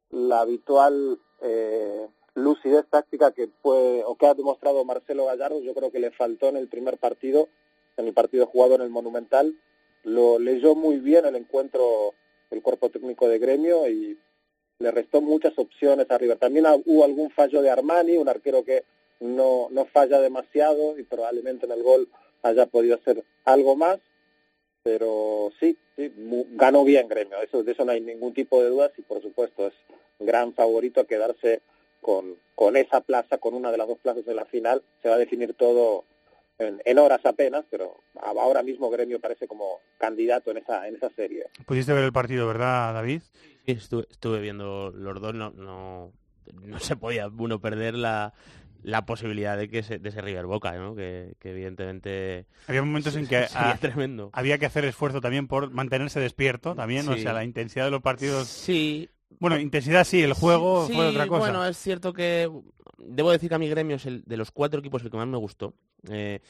la habitual eh, lucidez táctica que o que ha demostrado Marcelo Gallardo, yo creo que le faltó en el primer partido, en el partido jugado en el Monumental, lo leyó muy bien el encuentro el cuerpo técnico de Gremio y le restó muchas opciones a River. También hubo algún fallo de Armani, un arquero que no, no falla demasiado y probablemente en el gol haya podido hacer algo más, pero sí, sí ganó bien Gremio, eso, de eso no hay ningún tipo de dudas y por supuesto es gran favorito a quedarse con, con esa plaza, con una de las dos plazas de la final, se va a definir todo en, en horas apenas, pero ahora mismo Gremio parece como candidato en esa, en esa serie. Pudiste ver el partido, ¿verdad, David? Sí, estuve, estuve viendo los dos, no, no, no se podía uno perder la, la posibilidad de que se, de ese River Boca, ¿no? Que, que evidentemente Había momentos en que tremendo. había que hacer esfuerzo también por mantenerse despierto, también, o sea, la intensidad de los partidos. Sí. Bueno, intensidad sí, el juego Sí, fue otra cosa. Bueno, es cierto que debo decir que a mi gremio es el de los cuatro equipos el que más me gustó. Eh,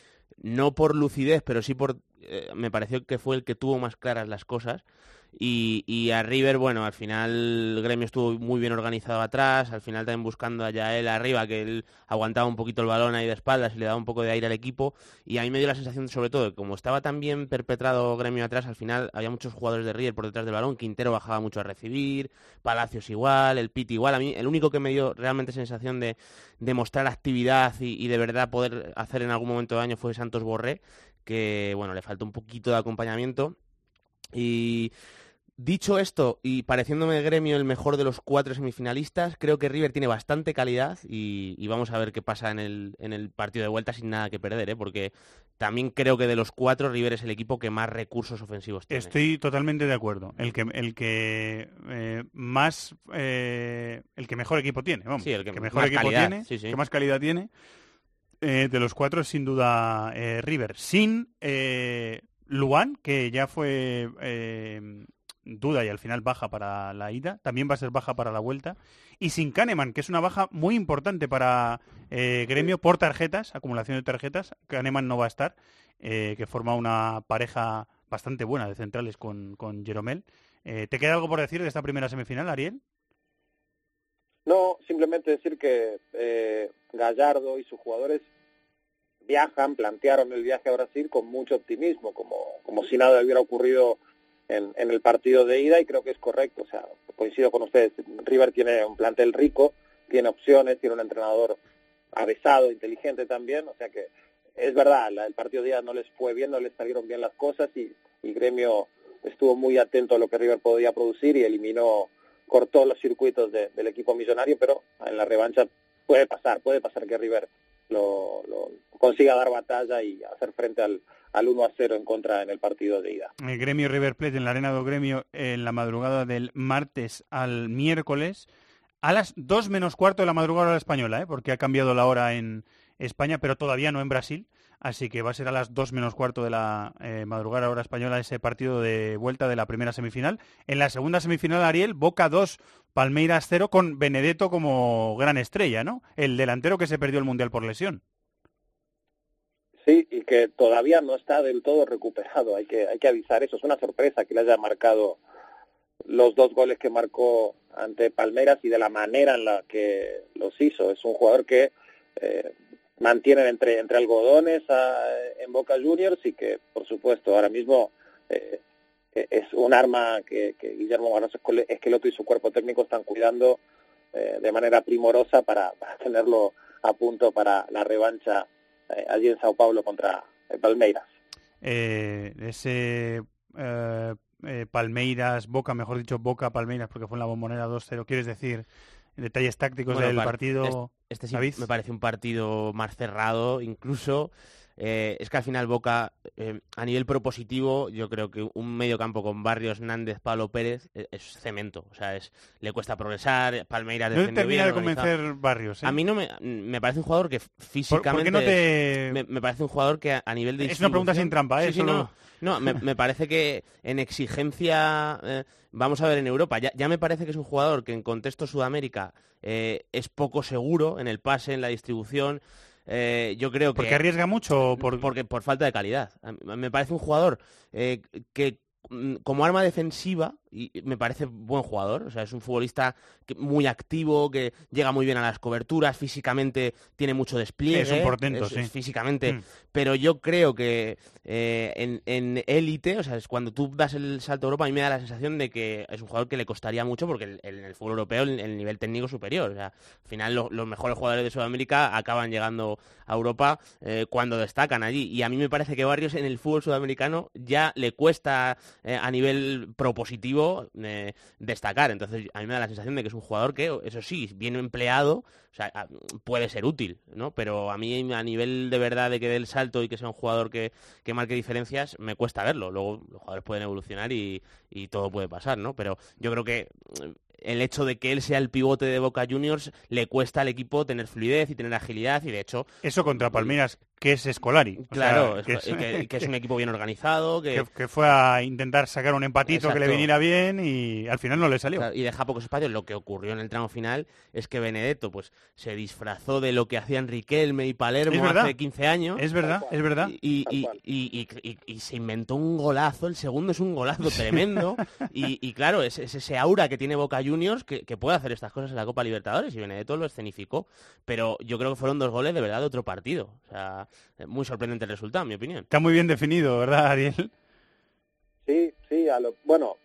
no por lucidez, pero sí por... eh, me pareció que fue el que tuvo más claras las cosas. Y, y a River, bueno, al final gremio estuvo muy bien organizado atrás, al final también buscando allá él arriba, que él aguantaba un poquito el balón ahí de espaldas y le daba un poco de aire al equipo. Y a mí me dio la sensación, sobre todo, que como estaba tan bien perpetrado gremio atrás, al final había muchos jugadores de River por detrás del balón, Quintero bajaba mucho a recibir, Palacios igual, el Piti igual. A mí el único que me dio realmente sensación de, de mostrar actividad y, de verdad poder hacer en algún momento de año fue Santos Borré, que bueno, le faltó un poquito de acompañamiento. Y dicho esto, y pareciéndome el gremio el mejor de los cuatro semifinalistas, creo que River tiene bastante calidad y, y vamos a ver qué pasa en el, en el partido de vuelta sin nada que perder, ¿eh? porque también creo que de los cuatro River es el equipo que más recursos ofensivos tiene. Estoy totalmente de acuerdo. El que el que eh, más eh, el que mejor equipo tiene, vamos. Sí, el que mejor equipo calidad, tiene, sí, sí. que más calidad tiene. eh, de los cuatro, sin duda, eh, River. Sin eh, Luan, que ya fue eh, duda y al final baja para la ida, también va a ser baja para la vuelta. Y sin Kahneman, que es una baja muy importante para eh, Gremio por tarjetas, acumulación de tarjetas. Kahneman no va a estar, eh, que forma una pareja bastante buena de centrales con, con Jeromel. Eh, ¿Te queda algo por decir de esta primera semifinal, Ariel? No, simplemente decir que eh, Gallardo y sus jugadores viajan, plantearon el viaje a Brasil con mucho optimismo, como, como si nada hubiera ocurrido en, en el partido de ida y creo que es correcto. O sea, coincido con ustedes, River tiene un plantel rico, tiene opciones, tiene un entrenador avesado, inteligente también, o sea que es verdad, el partido de ida no les fue bien, no les salieron bien las cosas y, y Gremio estuvo muy atento a lo que River podía producir y eliminó, cortó los circuitos de- del equipo millonario, pero en la revancha puede pasar, puede pasar que River lo, consiga dar batalla y hacer frente al, al 1 a 0 en contra en el partido de ida. El Gremio River Plate en la Arena do Gremio en la madrugada del martes al miércoles a las 2 menos cuarto de la madrugada hora española, ¿eh? porque ha cambiado la hora en España, pero todavía no en Brasil. Así que va a ser a las 2 menos cuarto de la eh, madrugada hora española ese partido de vuelta de la primera semifinal. En la segunda semifinal, Ariel, Boca 2, Palmeiras 0, con Benedetto como gran estrella, ¿no? El delantero que se perdió el Mundial por lesión. Sí, y que todavía no está del todo recuperado, hay que, hay que avisar eso, es una sorpresa que le haya marcado los dos goles que marcó ante Palmeiras y de la manera en la que los hizo. Es un jugador que eh, mantienen entre, entre algodones en Boca Juniors y que, por supuesto, ahora mismo eh, es un arma que, que Guillermo Barroso Esqueloto y su cuerpo técnico están cuidando eh, de manera primorosa para, tenerlo a punto para la revancha eh, allí en Sao Paulo contra Palmeiras. ese Palmeiras, Boca, mejor dicho, Boca Palmeiras, porque fue en la bombonera 2-0. ¿Quieres decir detalles tácticos Bueno, del par- partido? Este, este sí me parece un partido más cerrado, incluso. eh, es que al final Boca, eh, a nivel propositivo, yo creo que un medio campo con Barrios, Nández, Pablo Pérez eh, es cemento. O sea, es le cuesta progresar, Palmeiras No termina bien, de convencer Barrios. ¿eh? A mí no me, me parece un jugador que físicamente... no te- Me, me parece un jugador que a, a nivel de Es una pregunta sin trampa, ¿eh? Sí, sí, Solo- no. No, me, me parece que en exigencia, eh, vamos a ver en Europa, ya, ya me parece que es un jugador que en contexto Sudamérica eh, es poco seguro en el pase, en la distribución. eh, yo creo que... ¿Porque arriesga mucho por...? Porque por falta de calidad. Me parece un jugador que mm, como arma defensiva y me parece buen jugador. O sea, es un futbolista que- muy activo, que llega muy bien a las coberturas, físicamente tiene mucho despliegue. Es un portento, es- sí. es físicamente. Mm. Pero yo creo que eh, en- en élite, o sea, es cuando tú das el salto a Europa, a mí me da la sensación de que es un jugador que le costaría mucho porque el- el- en el fútbol europeo el, el nivel técnico es superior. O sea, al final lo- los mejores jugadores de Sudamérica acaban llegando a Europa eh, cuando destacan allí. Y a mí me parece que Barrios en el fútbol sudamericano ya le cuesta eh, a nivel propositivo eh, destacar. Entonces a mí me da la sensación de que es un jugador que, eso sí, bien empleado, o sea, a- puede ser útil, ¿no? Pero a mí a nivel de verdad de que dé el salto y que sea un jugador que, que marque diferencias, me cuesta verlo. Luego los jugadores pueden evolucionar y, y todo puede pasar, ¿no? Pero yo creo que eh, el hecho de que él sea el pivote de Boca Juniors le cuesta al equipo tener fluidez y tener agilidad y de hecho Eso contra Palmeiras, que es Escolari. Claro, sea, es- que- que es un equipo bien organizado, que- que, que fue a intentar sacar un empatito que le viniera bien y al final no le salió. Claro, y deja pocos espacios. Lo que ocurrió en el tramo final es que Benedetto pues se disfrazó de lo que hacían Riquelme y Palermo hace 15 años. Es verdad, es verdad. Y, y- y- se inventó un golazo, el segundo es un golazo tremendo. y, y claro, es, es ese aura que tiene Boca Juniors que, que puede hacer estas cosas en la Copa Libertadores y Benedetto lo escenificó. Pero yo creo que fueron dos goles de verdad de otro partido. O sea, muy sorprendente el resultado, en mi opinión. Está muy bien definido, ¿verdad, Ariel? Sí, sí, a lo, bueno,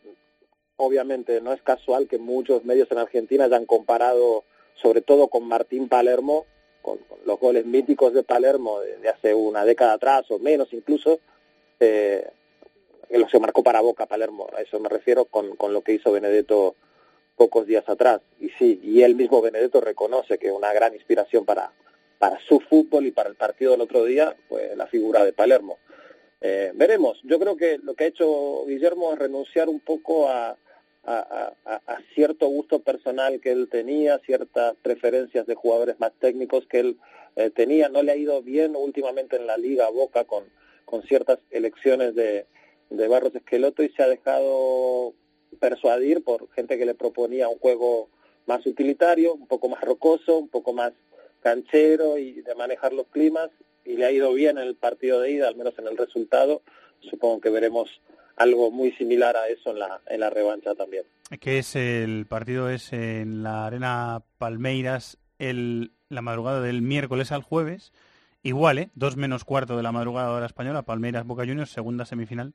obviamente no es casual que muchos medios en Argentina hayan comparado, sobre todo con Martín Palermo, con, con los goles míticos de Palermo de, de hace una década atrás o menos incluso, eh, que lo se marcó para Boca Palermo, a eso me refiero con, con lo que hizo Benedetto pocos días atrás. Y sí, y él mismo Benedetto reconoce que una gran inspiración para, para su fútbol y para el partido del otro día fue la figura de Palermo. Eh, veremos. Yo creo que lo que ha hecho Guillermo es renunciar un poco a- a- a cierto gusto personal que él tenía, ciertas preferencias de jugadores más técnicos que él eh, tenía. No le ha ido bien últimamente en la Liga Boca con, con ciertas elecciones de, de Barros Esqueloto y se ha dejado persuadir por gente que le proponía un juego más utilitario, un poco más rocoso, un poco más canchero y de manejar los climas y le ha ido bien en el partido de ida, al menos en el resultado. Supongo que veremos algo muy similar a eso en la, en la revancha también. Que es el partido es en la Arena Palmeiras el, la madrugada del miércoles al jueves. Igual, ¿eh? Dos menos cuarto de la madrugada hora española, Palmeiras Boca Juniors, segunda semifinal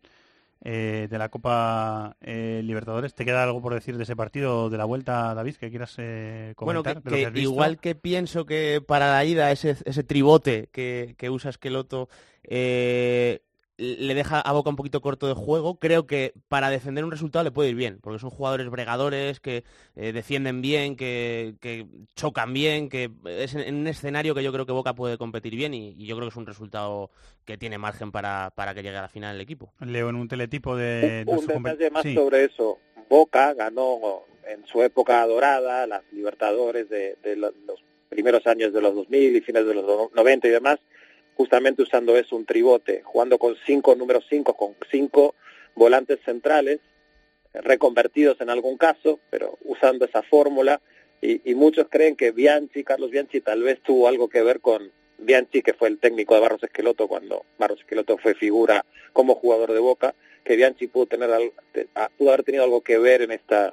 eh, de la Copa eh, Libertadores. ¿Te queda algo por decir de ese partido de la vuelta, David, que quieras eh, Bueno, comentar? que, de lo que has visto? igual que pienso que para la ida ese, ese tribote que, que usa Esqueloto eh, le deja a Boca un poquito corto de juego, creo que para defender un resultado le puede ir bien, porque son jugadores bregadores que eh, defienden bien, que, que chocan bien, que es en, en un escenario que yo creo que Boca puede competir bien y, y yo creo que es un resultado que tiene margen para, para que llegue a la final el equipo. Leo en un teletipo de... Un compa- detalle más Sí. sobre eso. Boca ganó en su época dorada las Libertadores de, de lo- los primeros años de los 2000 y fines de los do- 90 y demás, justamente usando eso, un tribote, jugando con cinco números cinco, con cinco volantes centrales, eh, reconvertidos en algún caso, pero usando esa fórmula. Y, y muchos creen que Bianchi, Carlos Bianchi, tal vez tuvo algo que ver con Bianchi, que fue el técnico de Barros Esqueloto cuando Barros Esqueloto fue figura como jugador de Boca, que Bianchi pudo tener pudo haber tenido algo que ver en este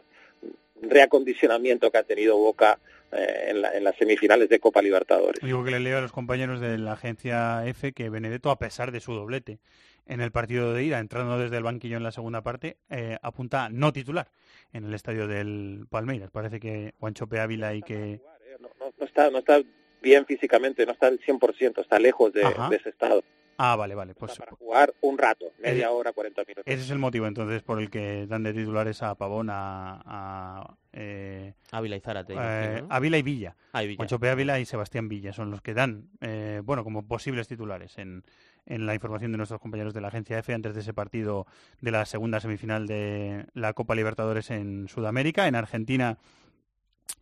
reacondicionamiento que ha tenido Boca eh, en, la- en las semifinales de Copa Libertadores. Digo que le leo a los compañeros de la agencia F que Benedetto, a pesar de su doblete en el partido de ida, entrando desde el banquillo en la segunda parte, eh, apunta a no titular en el estadio del Palmeiras. Parece que Juanchope Ávila y que... No, no está, no está bien físicamente, no está al 100%, está lejos de ese estado. Ah, vale, vale. Pues Jugar un rato, media Ese- hora, 40 minutos. ese es el motivo entonces por el que dan de titulares a Pavón, a... a eh, Ávila y Zárate. eh. Ávila y Villa. Ah, y Villa. Ávila y Sebastián Villa son los que dan, eh, bueno, como posibles titulares en, en la información de nuestros compañeros de la agencia F antes de ese partido de la segunda semifinal de la Copa Libertadores en Sudamérica. En Argentina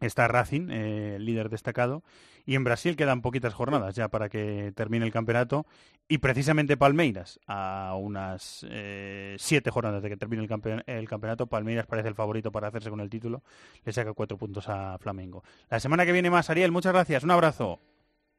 está Racing, eh, líder destacado, y en Brasil quedan poquitas jornadas ya para que termine el campeonato, y precisamente Palmeiras, a unas eh, siete jornadas de que termine el, el campeonato, Palmeiras parece el favorito para hacerse con el título, le saca cuatro puntos a Flamengo. La semana que viene más, Ariel, muchas gracias, un abrazo.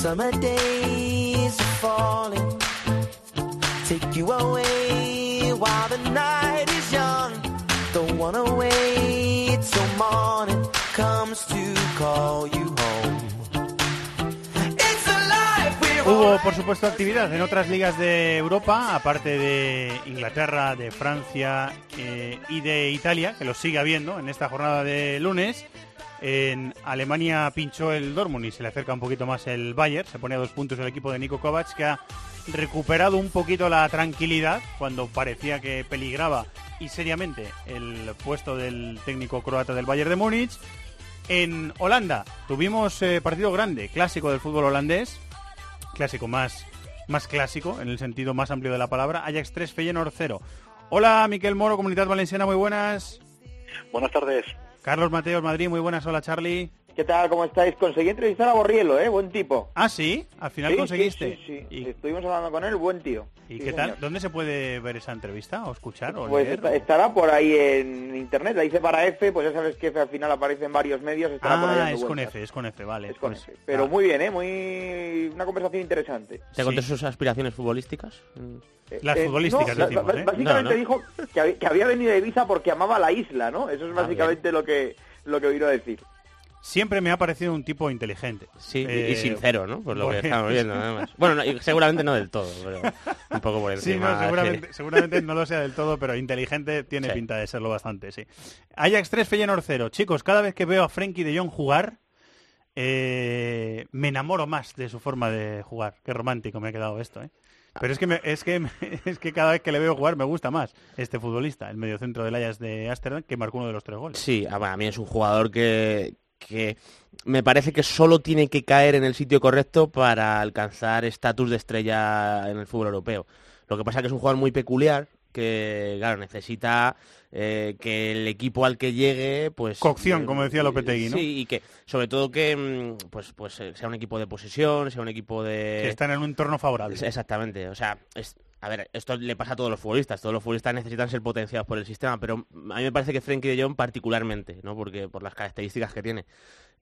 Summer days are falling, take you away while the night is young. Don't wanna wait till morning comes to call you home. Hubo, por supuesto, actividad en otras ligas de Europa, aparte de Inglaterra, de Francia eh, y de Italia, que lo sigue habiendo en esta jornada de lunes. En Alemania pinchó el Dortmund y se le acerca un poquito más el Bayern. Se pone a dos puntos el equipo de Nico Kovac, que ha recuperado un poquito la tranquilidad cuando parecía que peligraba y seriamente el puesto del técnico croata del Bayern de Múnich. En Holanda tuvimos eh, partido grande, clásico del fútbol holandés, clásico más, más clásico en el sentido más amplio de la palabra, Ajax 3, Feyenoord 0. Hola, Miquel Moro, Comunidad Valenciana, muy buenas. Buenas tardes. Carlos Mateos, Madrid, muy buenas. Hola, Charlie. ¿Qué tal? ¿Cómo estáis? Conseguí entrevistar a Borrielo, ¿eh? Buen tipo. Ah, sí, al final Sí, conseguiste. Sí, sí, sí. ¿Y, Estuvimos hablando con él, buen tío. y Sí, qué tal? señor. ¿Dónde se puede ver esa entrevista o escuchar o Pues leer? está- estará por ahí en internet, la hice para F, pues ya sabes que F al final aparece en varios medios, estará por ahí Ah, es con vueltas. F, es con F, vale. Es con pues- F. Pero ah. muy bien, ¿eh? Muy... Una conversación interesante. ¿Te conté sus aspiraciones futbolísticas? Las Eh, futbolísticas, no, decimos, ¿eh? Básicamente No, no. dijo que, hab- que había venido de Ibiza porque amaba la isla, ¿no? Eso es Ah, básicamente lo que lo que oído decir. Siempre me ha parecido un tipo inteligente. Sí, y- Eh, y sincero, ¿no? Por lo que estamos viendo, además. Bueno, no, seguramente no del todo, pero un poco por Sí, no, seguramente, seguramente no lo sea del todo, pero inteligente tiene Sí. pinta de serlo bastante, sí. Ajax 3, Feyenoord 0. Chicos, cada vez que veo a Frenkie de Jong jugar, eh, me enamoro más de su forma de jugar. Qué romántico me ha quedado esto, ¿eh? Pero es que, me- es, que, es que cada vez que le veo jugar me gusta más este futbolista, el mediocentro del Ajax de Ámsterdam, que marcó uno de los tres goles. Sí, a a mí es un jugador que, que me parece que solo tiene que caer en el sitio correcto para alcanzar estatus de estrella en el fútbol europeo. Lo que pasa es que es un jugador muy peculiar, que claro, necesita eh, que el equipo al que llegue, pues... Cocción, eh, como decía Lopetegui, ¿no? Sí, y que sobre todo que mm, pues, pues eh, sea un equipo de posesión, sea un equipo de... Que están en un entorno favorable. Exactamente, o sea, es- a ver, esto le pasa a todos los futbolistas, todos los futbolistas necesitan ser potenciados por el sistema, pero a mí me parece que Frenkie de Jong particularmente, ¿no? Porque por las características que tiene.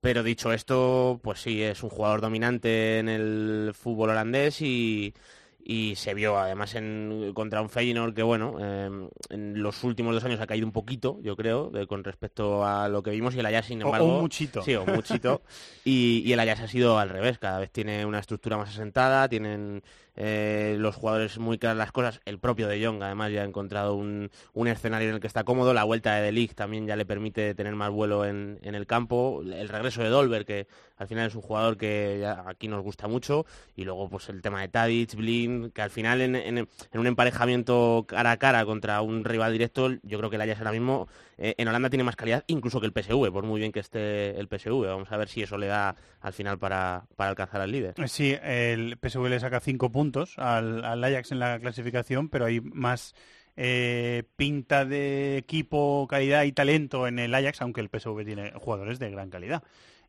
Pero dicho esto, pues sí, es un jugador dominante en el fútbol holandés y, y se vio además en, contra un Feyenoord que, bueno, eh, en los últimos dos años ha caído un poquito, yo creo, de- con respecto a lo que vimos y el Ajax, sin o embargo... un muchito. Sí, o un muchito. y, y el Ajax ha sido al revés, cada vez tiene una estructura más asentada, tienen eh, los jugadores muy claras las cosas. El propio De Jong, además, ya ha encontrado un, un escenario en el que está cómodo. La vuelta de De Ligt también ya le permite tener más vuelo en, en el campo. El regreso de Dolber, que al final es un jugador que aquí nos gusta mucho. Y luego, pues el tema de Tadic, Blind, que al final en, en- en un emparejamiento cara a cara contra un rival directo, yo creo que el Ajax ahora mismo eh, en Holanda tiene más calidad incluso que el PSV, por muy bien que esté el PSV. Vamos a ver si eso le da al final para, para alcanzar al líder. Sí, el PSV le saca cinco puntos al, Ajax en la clasificación, pero hay más eh, pinta de equipo, calidad y talento en el Ajax, aunque el PSV tiene jugadores de gran calidad.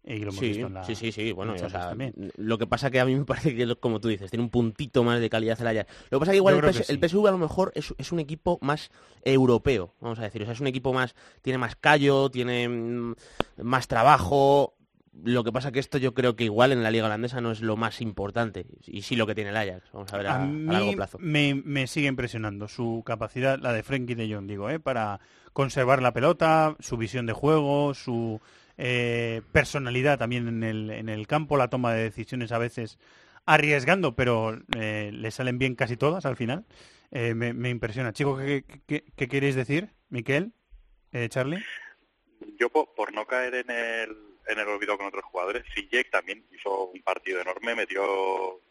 Y lo hemos Sí, visto en la sí, sí, sí, bueno, o sea, también. lo que pasa que a mí me parece que, como tú dices, tiene un puntito más de calidad el Ajax. Lo que pasa que igual el, creo PS que el sí. PSV a lo mejor es, es un equipo más europeo, vamos a decir. O sea, es un equipo más, tiene más callo, tiene mm, más trabajo. Lo que pasa que esto yo creo que igual en la liga holandesa no es lo más importante. Y sí lo que tiene el Ajax. Vamos a ver a, A largo plazo. me, me sigue impresionando su capacidad, la de Frenkie de Jong, digo, ¿eh? para conservar la pelota, su visión de juego, su eh, personalidad también en el, en el campo, la toma de decisiones a veces arriesgando, pero eh, le salen bien casi todas al final. Eh, me, me impresiona. Chicos, ¿qué, qué, qué queréis decir? Miquel, eh, Charlie. Yo po- por, no caer en el, en el olvido con otros jugadores, Sijek también hizo un partido enorme, metió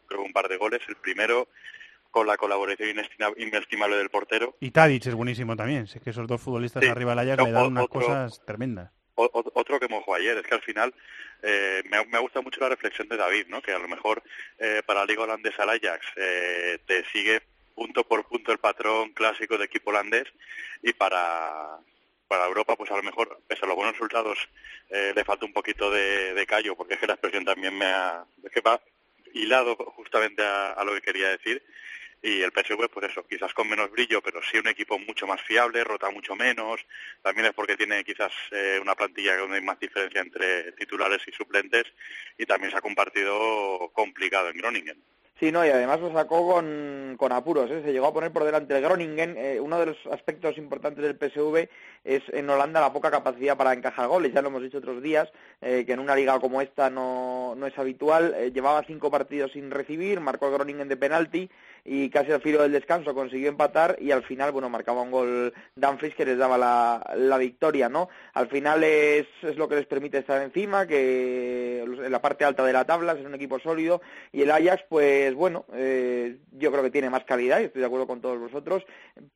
creo un par de goles, el primero con la colaboración inestima- inestimable del portero. Y Tadic es buenísimo también. Si es que esos dos futbolistas Sí. arriba del Ajax No, le dan unas otro- cosas tremendas. Otro que mojó ayer. Es que al final eh, me, me ha gustado mucho la reflexión de David, ¿no? que a lo mejor eh, para la Liga Holandesa el Ajax eh, te sigue punto por punto el patrón clásico de equipo holandés y para, para Europa, pues a lo mejor, pese a los buenos resultados, eh, le falta un poquito de, de callo, porque es que la expresión también me ha... Es que va hilado justamente a lo que quería decir. Y el PSV, pues eso, quizás con menos brillo, pero sí un equipo mucho más fiable, rota mucho menos. También es porque tiene quizás eh, una plantilla donde hay más diferencia entre titulares y suplentes. Y también sacó un partido complicado en Groningen. Sí, no, y además lo sacó con, con apuros, ¿eh? se llegó a poner por delante el Groningen. Eh, uno de los aspectos importantes del PSV es en Holanda la poca capacidad para encajar goles, ya lo hemos dicho otros días, eh, que en una liga como esta no, no es habitual. Eh, llevaba cinco partidos sin recibir, marcó el Groningen de penalti y casi al filo del descanso consiguió empatar y al final, bueno, marcaba un gol Dumfries que les daba la, la victoria, ¿no? Al final es, es lo que les permite estar encima, que en la parte alta de la tabla, es un equipo sólido y el Ajax, pues bueno, eh, yo creo que tiene más calidad y estoy de acuerdo con todos vosotros,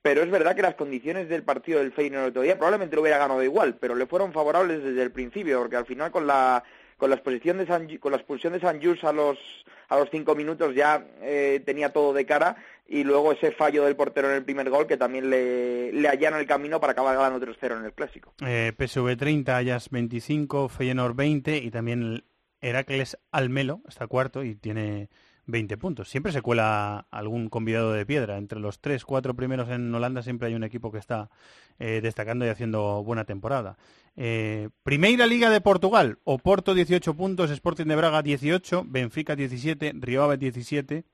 pero es verdad que las condiciones del partido del Feyenoord el otro día probablemente lo hubiera ganado igual, pero le fueron favorables desde el principio, porque al final con la con la exposición de San, con la expulsión de San a los a los cinco minutos ya eh, tenía todo de cara y luego ese fallo del portero en el primer gol que también le, le allana el camino para acabar ganando 3-0 en el clásico. Eh, PSV 30, Ajax 25, Feyenoord 20 y también Heracles Almelo está cuarto y tiene 20 puntos. Siempre se cuela algún convidado de piedra. Entre los tres, cuatro primeros en Holanda siempre hay un equipo que está eh, destacando y haciendo buena temporada. Eh, Primeira Liga de Portugal, Oporto 18 puntos, Sporting de Braga 18, Benfica 17, Río Ave 17.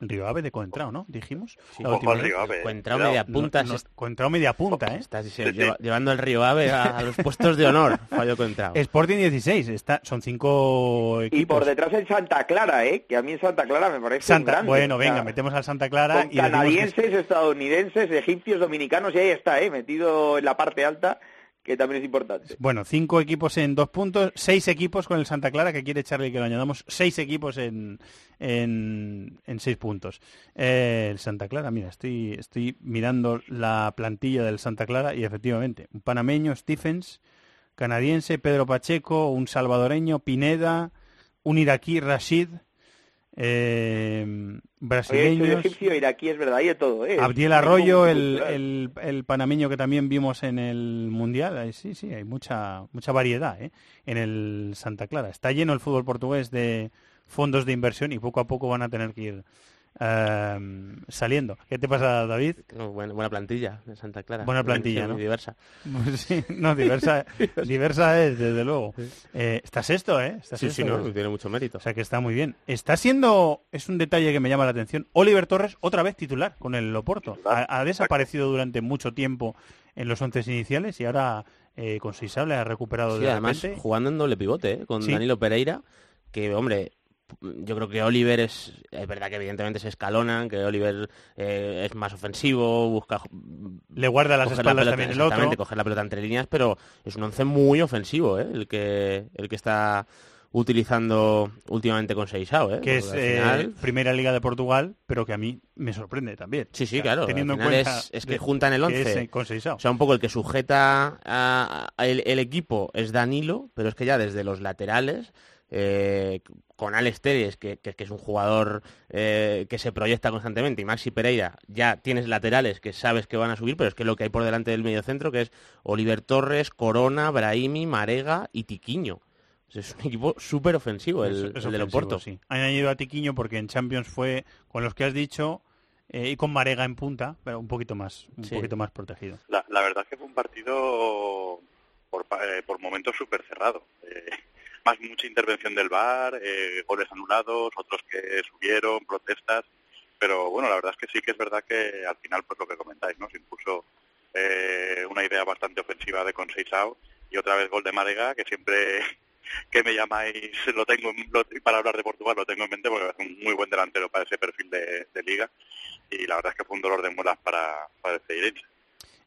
Río Ave de Coentrao, ¿no? Dijimos. Ojo última al. Río Ave, Coentrao media punta, No, no, se- Coentrao media punta, ¿eh? Estás lleva- llevando el Río Ave a, a los puestos de honor, fallo Coentrao. Sporting 16, está, son cinco Y equipos. por detrás el Santa Clara, ¿eh? que a mí el Santa Clara me parece un Santa, grande. bueno, venga, metemos al Santa Clara con y decimos canadienses, estadounidenses, egipcios, dominicanos, y ahí está, ¿eh? metido en la parte alta, que también es importante. Bueno, cinco equipos en dos puntos, seis equipos con el Santa Clara, que quiere echarle que lo añadamos, seis equipos en, en, en seis puntos. Eh, el Santa Clara, mira, estoy, estoy mirando la plantilla del Santa Clara y efectivamente, un panameño, Stephens, canadiense, Pedro Pacheco, un salvadoreño, Pineda, un iraquí, Rashid, eh, Oye, egipcio, iraquí, es verdad, hay de todo. ¿eh? Abdiel Arroyo, el, el, el panameño que también vimos en el Mundial. Sí, sí, hay mucha, mucha variedad ¿eh? en el Santa Clara. Está lleno el fútbol portugués de fondos de inversión y poco a poco van a tener que ir eh, saliendo. ¿Qué te pasa, David? No, buena, buena plantilla de Santa Clara. Buena plantilla, ¿no? diversa. Pues sí, no, diversa, diversa es, desde luego. Eh, está sexto, ¿eh? Está Sí, sexto, sí, no, pues. tiene mucho mérito. O sea que está muy bien. Está siendo, es un detalle que me llama la atención, Oliver Torres otra vez titular con el Loporto. Ha, ha desaparecido durante mucho tiempo en los once iniciales y ahora eh, con Seisable ha recuperado Sí, de además repente. jugando en doble pivote, ¿eh? con Sí. Danilo Pereira, que hombre, yo creo que Oliver es, es verdad que evidentemente se escalonan, que Oliver eh, es más ofensivo, busca Le guarda las coger la espaldas pelota, también el otro. coger la pelota entre líneas, pero es un once muy ofensivo, ¿eh? el que el que está utilizando últimamente con Seisao, ¿eh? que es eh, final- primera liga de Portugal, pero que a mí me sorprende también. Sí, sí, O sea, claro. Teniendo en cuenta es, es que de- juntan el que 11. es, eh, con Seisao. O sea, un poco el que sujeta a- a el, el equipo es Danilo, pero es que ya desde los laterales, eh, con Alex Teres, que, que- que es un jugador eh, que se proyecta constantemente, y Maxi Pereira, ya tienes laterales que sabes que van a subir, pero es que lo que hay por delante del mediocentro, que es Oliver Torres, Corona, Brahimi, Marega y Tiquiño. Es un equipo súper ofensivo el, Es- es el del ofensivo, Oporto. sí. Han añadido a Tiquiño porque en Champions fue con los que has dicho eh, y con Marega en punta, pero un poquito más, un Sí. poquito más protegido. La, la verdad es que fue un partido por, pa- eh, por momentos súper cerrado. Eh, más mucha intervención del VAR, eh, goles anulados, otros que subieron, protestas. Pero bueno, la verdad es que sí que es verdad que al final, pues lo que comentáis, ¿no? Se impuso eh, una idea bastante ofensiva de Conceizao y otra vez gol de Marega, que siempre que me llamáis lo tengo en- lo- para hablar de Portugal lo tengo en mente porque es un muy buen delantero para ese perfil de, liga y la verdad es que fue un dolor de muelas para, para el Ceirense.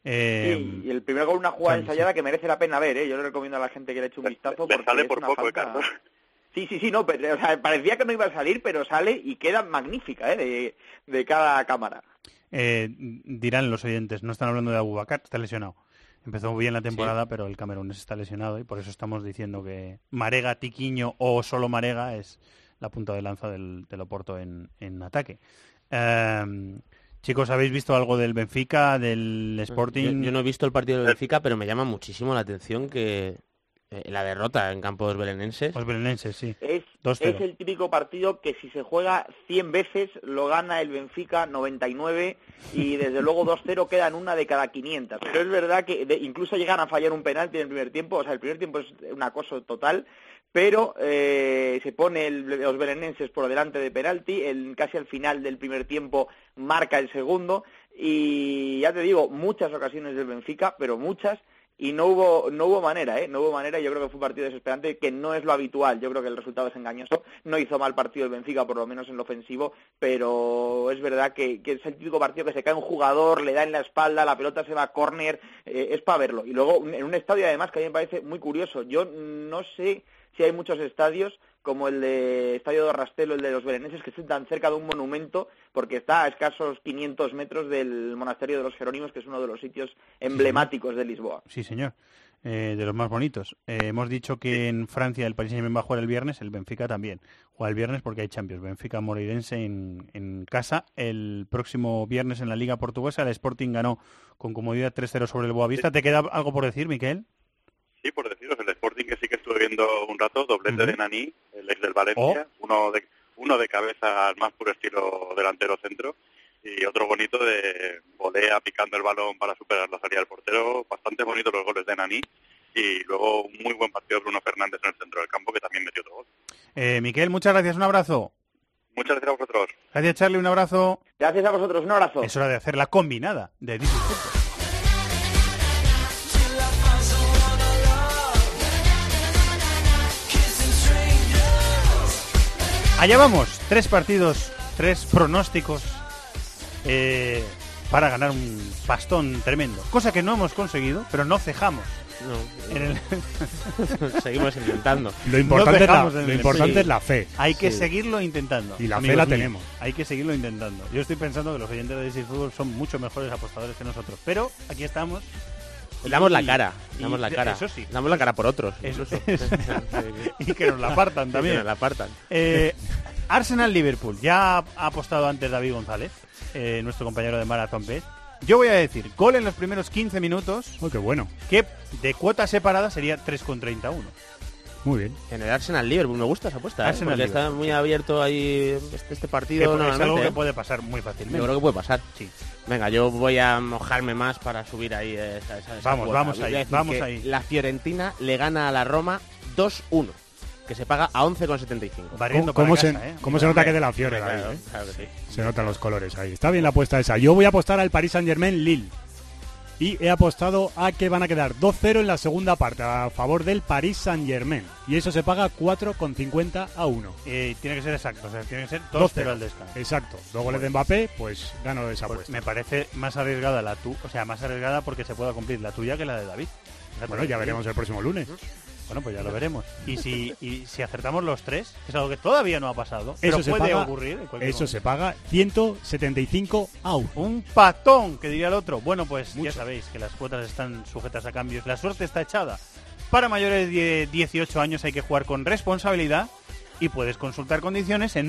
Eh, Sí, y el primer gol una jugada sí, ensayada que merece la pena ver, ¿eh? Yo le recomiendo a la gente que le eche un vistazo Le porque sale es por una poco, ¿eh, falta- Carlos? Sí, sí, sí, no, pero, o sea, parecía que no iba a salir, pero sale y queda magnífica, ¿eh? De, de cada cámara. Eh, dirán los oyentes, no están hablando de Abubakar, está lesionado. Empezó bien la temporada, pero el camerunés está lesionado y por eso estamos diciendo que Marega, Tiquiño o solo Marega es la punta de lanza del, del Oporto en, en ataque. Em, chicos, ¿habéis visto algo del Benfica, del Sporting? Yo, yo no he visto el partido del Benfica, pero me llama muchísimo la atención que eh, la derrota en campos belenenses. Los belenenses, sí. Es, 2-0. es el típico partido que si se juega 100 veces lo gana el Benfica 99 y desde luego 2-0 quedan una de cada 500. Pero es verdad que de- incluso llegan a fallar un penalti en el primer tiempo, o sea, el primer tiempo es un acoso total, pero eh, se pone el- los belenenses por delante de penalti, el, casi al final del primer tiempo marca el segundo y ya te digo, muchas ocasiones del Benfica, pero muchas, y no hubo no hubo manera, ¿eh? No hubo manera, yo creo que fue un partido desesperante, que no es lo habitual, yo creo que el resultado es engañoso, no hizo mal partido el Benfica, por lo menos en lo ofensivo, pero es verdad que, que es el típico partido que se cae un jugador, le da en la espalda, la pelota se va a córner, eh, es para verlo. Y luego en un estadio además que a mí me parece muy curioso, yo no sé si hay muchos estadios como el de Estadio de Rastelo, el de los Bereneses, que estén tan cerca de un monumento, porque está a escasos 500 metros del Monasterio de los Jerónimos, que es uno de los sitios emblemáticos de Lisboa. Sí, señor. Eh, de los más bonitos. Eh, hemos dicho que en Francia el Paris Saint-Germain va a jugar el viernes, el Benfica también. Juega el viernes porque hay Champions. Benfica Moreirense en, en casa. El próximo viernes en la Liga Portuguesa el Sporting ganó con comodidad 3-0 sobre el Boavista. ¿Te queda algo por decir, Miquel? sí, por deciros, el Sporting que sí que estuve viendo un rato, doblete de Nani, el ex del Valencia, oh. uno, de, uno de cabeza al más puro estilo delantero centro y otro bonito de volea picando el balón para superar la salida del portero. Bastante bonito los goles de Nani. Y luego un muy buen partido Bruno Fernández en el centro del campo que también metió otro gol. Eh, Miquel, muchas gracias. Un abrazo. Muchas gracias a vosotros. Gracias, Charlie. Un abrazo. Gracias a vosotros. Un abrazo. Es hora de hacer la combinada de 10 Allá vamos, tres partidos, tres pronósticos eh, para ganar un pastón tremendo. Cosa que no hemos conseguido, pero no cejamos. No. En el- Seguimos intentando. Lo importante, es, la, dejamos en lo el- importante Sí. es la fe. Hay que Sí. seguirlo intentando. Y la fe la míos. tenemos. Hay que seguirlo intentando. Yo estoy pensando que los oyentes de DC Fútbol son mucho mejores apostadores que nosotros. Pero aquí estamos. Damos la cara, damos la cara. Eso sí. Damos la cara por otros. Eso- incluso. y que nos la apartan también. que nos la apartan. Eh, Arsenal-Liverpool. Ya ha apostado antes David González, eh, nuestro compañero de Marathon Bet. Yo voy a decir, gol en los primeros 15 minutos. Oh, qué bueno. Que de cuota separada sería 3,31. Muy bien. En el Arsenal Liverpool me gusta esa apuesta, ¿eh? Porque está muy abierto ahí este, este Que partido. es algo que ¿eh? puede pasar muy fácilmente. Yo creo que puede pasar. Sí. Venga, yo voy a mojarme más para subir ahí esa, esa- esa Vamos, cuota. vamos Voy ahí, vamos ahí. La Fiorentina le gana a la Roma 2-1, que se paga a 11,75. Barriendo ¿Cómo, se, casa, ¿eh? cómo se nota que es de la Fiore, eh? claro que sí. Se notan los colores ahí. Está bien la apuesta esa. Yo voy a apostar al Paris Saint Germain Lille. Y he apostado a que van a quedar 2-0 en la segunda parte a favor del Paris Saint Germain. Y eso se paga 4,50 a 1. Eh, tiene que ser exacto, o sea, tiene que ser 2-0 2-0 al descanso. Exacto. Dos goles de Mbappé, pues gano esa Pues apuesta. me parece más arriesgada la tu, o sea, más arriesgada porque se pueda cumplir la tuya que la de David. Bueno, ya veremos el próximo lunes. Bueno, pues ya lo veremos. Y si, y si acertamos los tres, que es algo que todavía no ha pasado, pero Eso se puede paga, ocurrir. en Eso momento. se paga 175 a 1. Un patón, que diría el otro. Bueno, pues ya sabéis que las cuotas están sujetas a cambios. La suerte está echada. Para mayores de 18 años hay que jugar con responsabilidad y puedes consultar condiciones en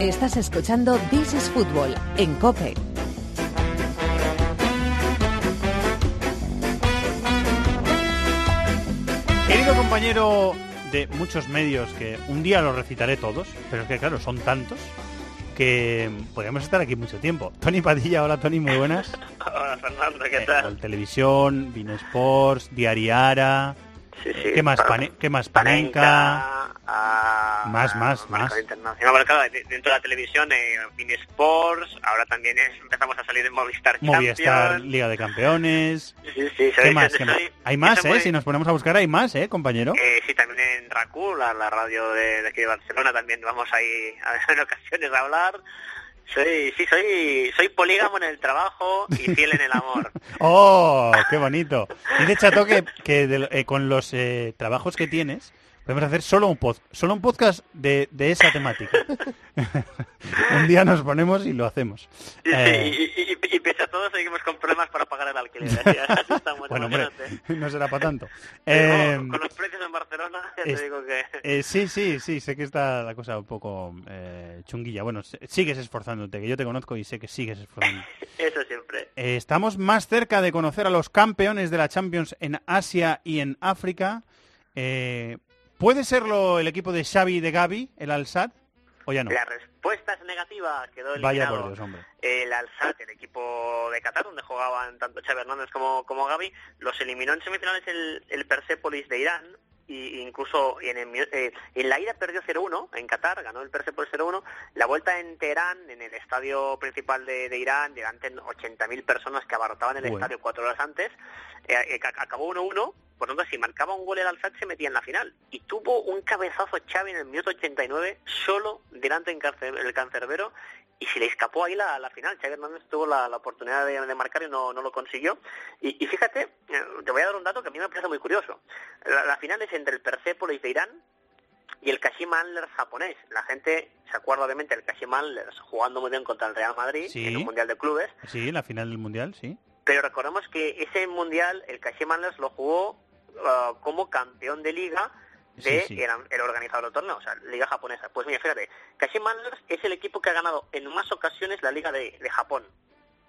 Estás escuchando This is Football en Cope. Querido compañero de muchos medios, que un día los recitaré todos, pero es que claro, son tantos que podríamos estar aquí mucho tiempo. Tony Padilla, hola Tony, muy buenas. Hola Fernando, ¿qué Eh, tal? Televisión, Vino Sports, Diariara. Sí, sí, ¿Qué más? pa- Pane- ¿Qué más? Panenka. A Más, más, más. internacional. Claro, dentro de la televisión, eh, Sports, ahora también es- empezamos a salir en Movistar Movistar, Champions. Liga de Campeones. Sí, sí, soy- ¿Qué más? soy- ¿Qué más? soy- Hay más, ¿eh? muy- Si nos ponemos a buscar, hay más, ¿eh, compañero? Eh, sí, también en RACU, la, la radio de, de aquí de Barcelona, también vamos ahí a, en ocasiones a hablar. Soy, sí, soy, soy polígamo en el trabajo y fiel en el amor. ¡Oh, qué bonito! Dice Chato que, que de- eh, con los eh, trabajos que tienes podemos hacer solo un, pod, solo un podcast de, de esa temática. un día nos ponemos y lo hacemos. Y, Eh, y, y- y- y pese a todo seguimos con problemas para pagar el alquiler. Así, estamos, bueno, hombre, no será para tanto. Eh, vamos, con los precios en Barcelona, ya te digo que... eh, sí, sí, sí, sé que está la cosa un poco eh, chunguilla. Bueno, sigues esforzándote, que yo te conozco y sé que sigues esforzándote. Eso siempre. Eh, estamos más cerca de conocer a los campeones de la Champions en Asia y en África. Eh, ¿Puede serlo el equipo de Xavi y de Gaby, el Al-Sad? ¿O ya no? La respuesta es negativa, quedó Vaya eliminado. por Dios, hombre. el Al-Sadd, el equipo de Qatar, donde jugaban tanto Xavi Hernández como, como Gaby, los eliminó en semifinales el, el Persepolis de Irán, y incluso en, el eh, en la ida perdió 0-1 en Qatar, ganó el Persepolis 0-1, la vuelta en Teherán, en el estadio principal de, de Irán, delante de 80.000 personas que abarrotaban el Bueno. estadio cuatro horas antes, eh, eh, ac- acabó 1-1, por lo tanto, si marcaba un gol el Al-Sadd se metía en la final. Y tuvo un cabezazo Xavi en el minuto 89, solo delante del el cancerbero, y se le escapó ahí la, la final. Xavi Hernández tuvo la, la oportunidad de, de marcar y no, no lo consiguió. Y, y fíjate, eh, te voy a dar un dato que a mí me parece muy curioso. La, la final es entre el Persepolis de Irán y el Kashima Antlers japonés. La gente se acuerda obviamente del Kashima Antlers jugando muy bien contra el Real Madrid Sí. en un Mundial de Clubes, Sí, la final del Mundial, sí. pero recordemos que ese mundial el Kashima Antlers lo jugó ah, como campeón de liga de Sí, sí. El, el organizador del torneo, o sea, liga japonesa. Pues mira, fíjate, Kashima Antlers es el equipo que ha ganado en más ocasiones la liga de, de Japón,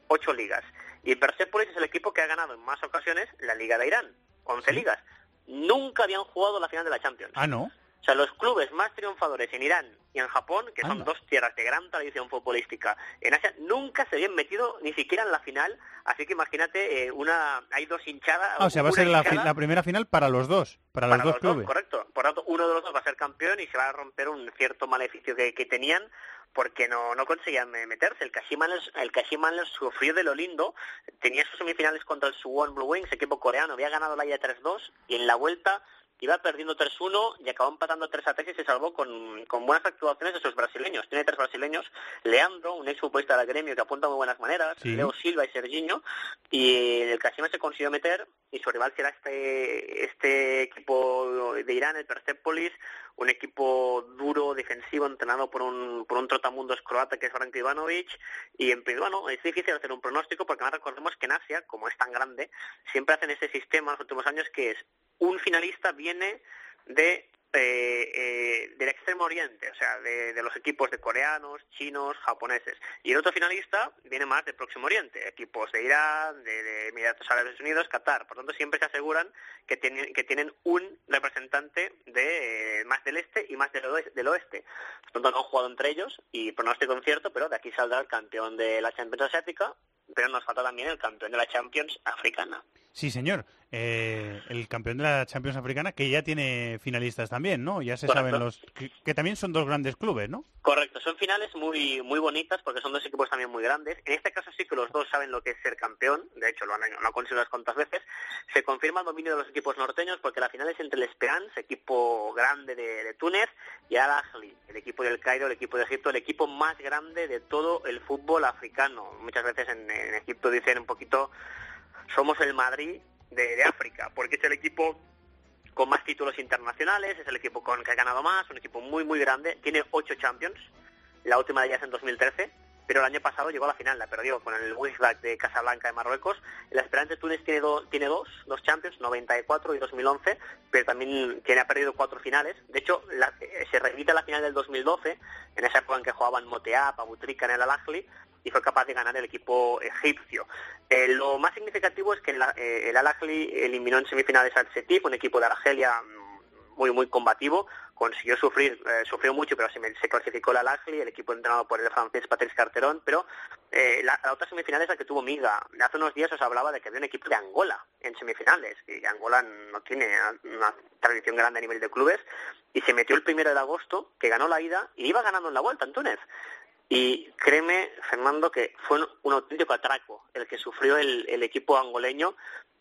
ocho ligas. Y Persepolis es el equipo que ha ganado en más ocasiones la liga de Irán, once ligas. Nunca habían jugado la final de la Champions. Ah, ¿no? O sea, los clubes más triunfadores en Irán y en Japón, que son Anda. dos tierras de gran tradición futbolística, en Asia nunca se habían metido ni siquiera en la final. Así que imagínate, eh, una hay dos hinchadas. Ah, o sea, va a ser la, primera final para los dos, para, para los dos clubes. correcto. Por tanto, uno de los dos va a ser campeón y se va a romper un cierto maleficio que, que tenían porque no, no conseguían meterse. El Kashima Antlers- el Kashima Antlers sufrió de lo lindo. Tenía sus semifinales contra el Suwon Blue Wings, equipo coreano. Había ganado la ida 3-2 y en la vuelta iba perdiendo 3-1 y acabó empatando 3-3 y se salvó con, con buenas actuaciones de sus brasileños. Tiene tres brasileños. Leandro, un ex futbolista del gremio que apunta muy buenas maneras. Sí. Leo Silva y Serginho. Y el Kashima se consiguió meter y su rival será este, este equipo de Irán, el Persepolis, un equipo duro, defensivo, entrenado por un, por un trotamundos croata que es Franko Ivanovic. Y en bueno, es difícil hacer un pronóstico porque ahora recordemos que en Asia, como es tan grande, siempre hacen ese sistema en los últimos años que es un finalista viene de eh, eh, del extremo oriente, o sea, de, de los equipos de coreanos, chinos, japoneses. Y el otro finalista viene más del próximo oriente, equipos de Irán, de, Emiratos Árabes Unidos, Qatar. Por tanto, siempre se aseguran que tienen, que tienen un representante de eh, más del este y más del oeste, del oeste. Por tanto, no han jugado entre ellos y pronóstico incierto, pero de aquí saldrá el campeón de la Champions Asiática, pero nos falta también el campeón de la Champions Africana. Sí, señor. Eh, el campeón de la Champions Africana, que ya tiene finalistas también, ¿no? Ya se Correcto. saben los... Que, que también son dos grandes clubes, ¿no? Correcto, son finales muy muy bonitas porque son dos equipos también muy grandes. En este caso sí que los dos saben lo que es ser campeón, de hecho lo han, lo han conseguido unas cuantas veces. Se confirma el dominio de los equipos norteños porque la final es entre el Esperance, equipo grande de, de Túnez, y Al Ahly, el equipo del Cairo, el equipo de Egipto, el equipo más grande de todo el fútbol africano. Muchas veces en, en Egipto dicen un poquito, somos el Madrid de, África, porque es el equipo con más títulos internacionales, es el equipo con que ha ganado más, un equipo muy muy grande, tiene ocho Champions, la última de ellas en 2013, pero el año pasado llegó a la final, la perdió con el Wisbach de Casablanca de Marruecos. El Esperante Túnez tiene, do- tiene dos, Champions, 94 y 2011, pero también tiene, ha perdido cuatro finales. De hecho, la- eh, se repite la final del 2012, en esa época en que jugaban Moteap, Abutrika en el Al Ahly, y fue capaz de ganar el equipo egipcio. Eh, lo más significativo es que en la- eh, el Al Ahly eliminó en semifinales al Setif, un equipo de Argelia mm, muy muy combativo, consiguió sufrir, eh, sufrió mucho, pero se, se clasificó la Lagli, el equipo entrenado por el francés Patrice Carterón, pero eh, la, la, otra semifinal es la que tuvo Miga. Hace unos días os hablaba de que había un equipo de Angola en semifinales, y Angola no tiene una tradición grande a nivel de clubes, y se metió el primero de agosto, que ganó la ida, y iba ganando en la vuelta en Túnez. Y créeme, Fernando, que fue un, auténtico atraco el que sufrió el, equipo angoleño.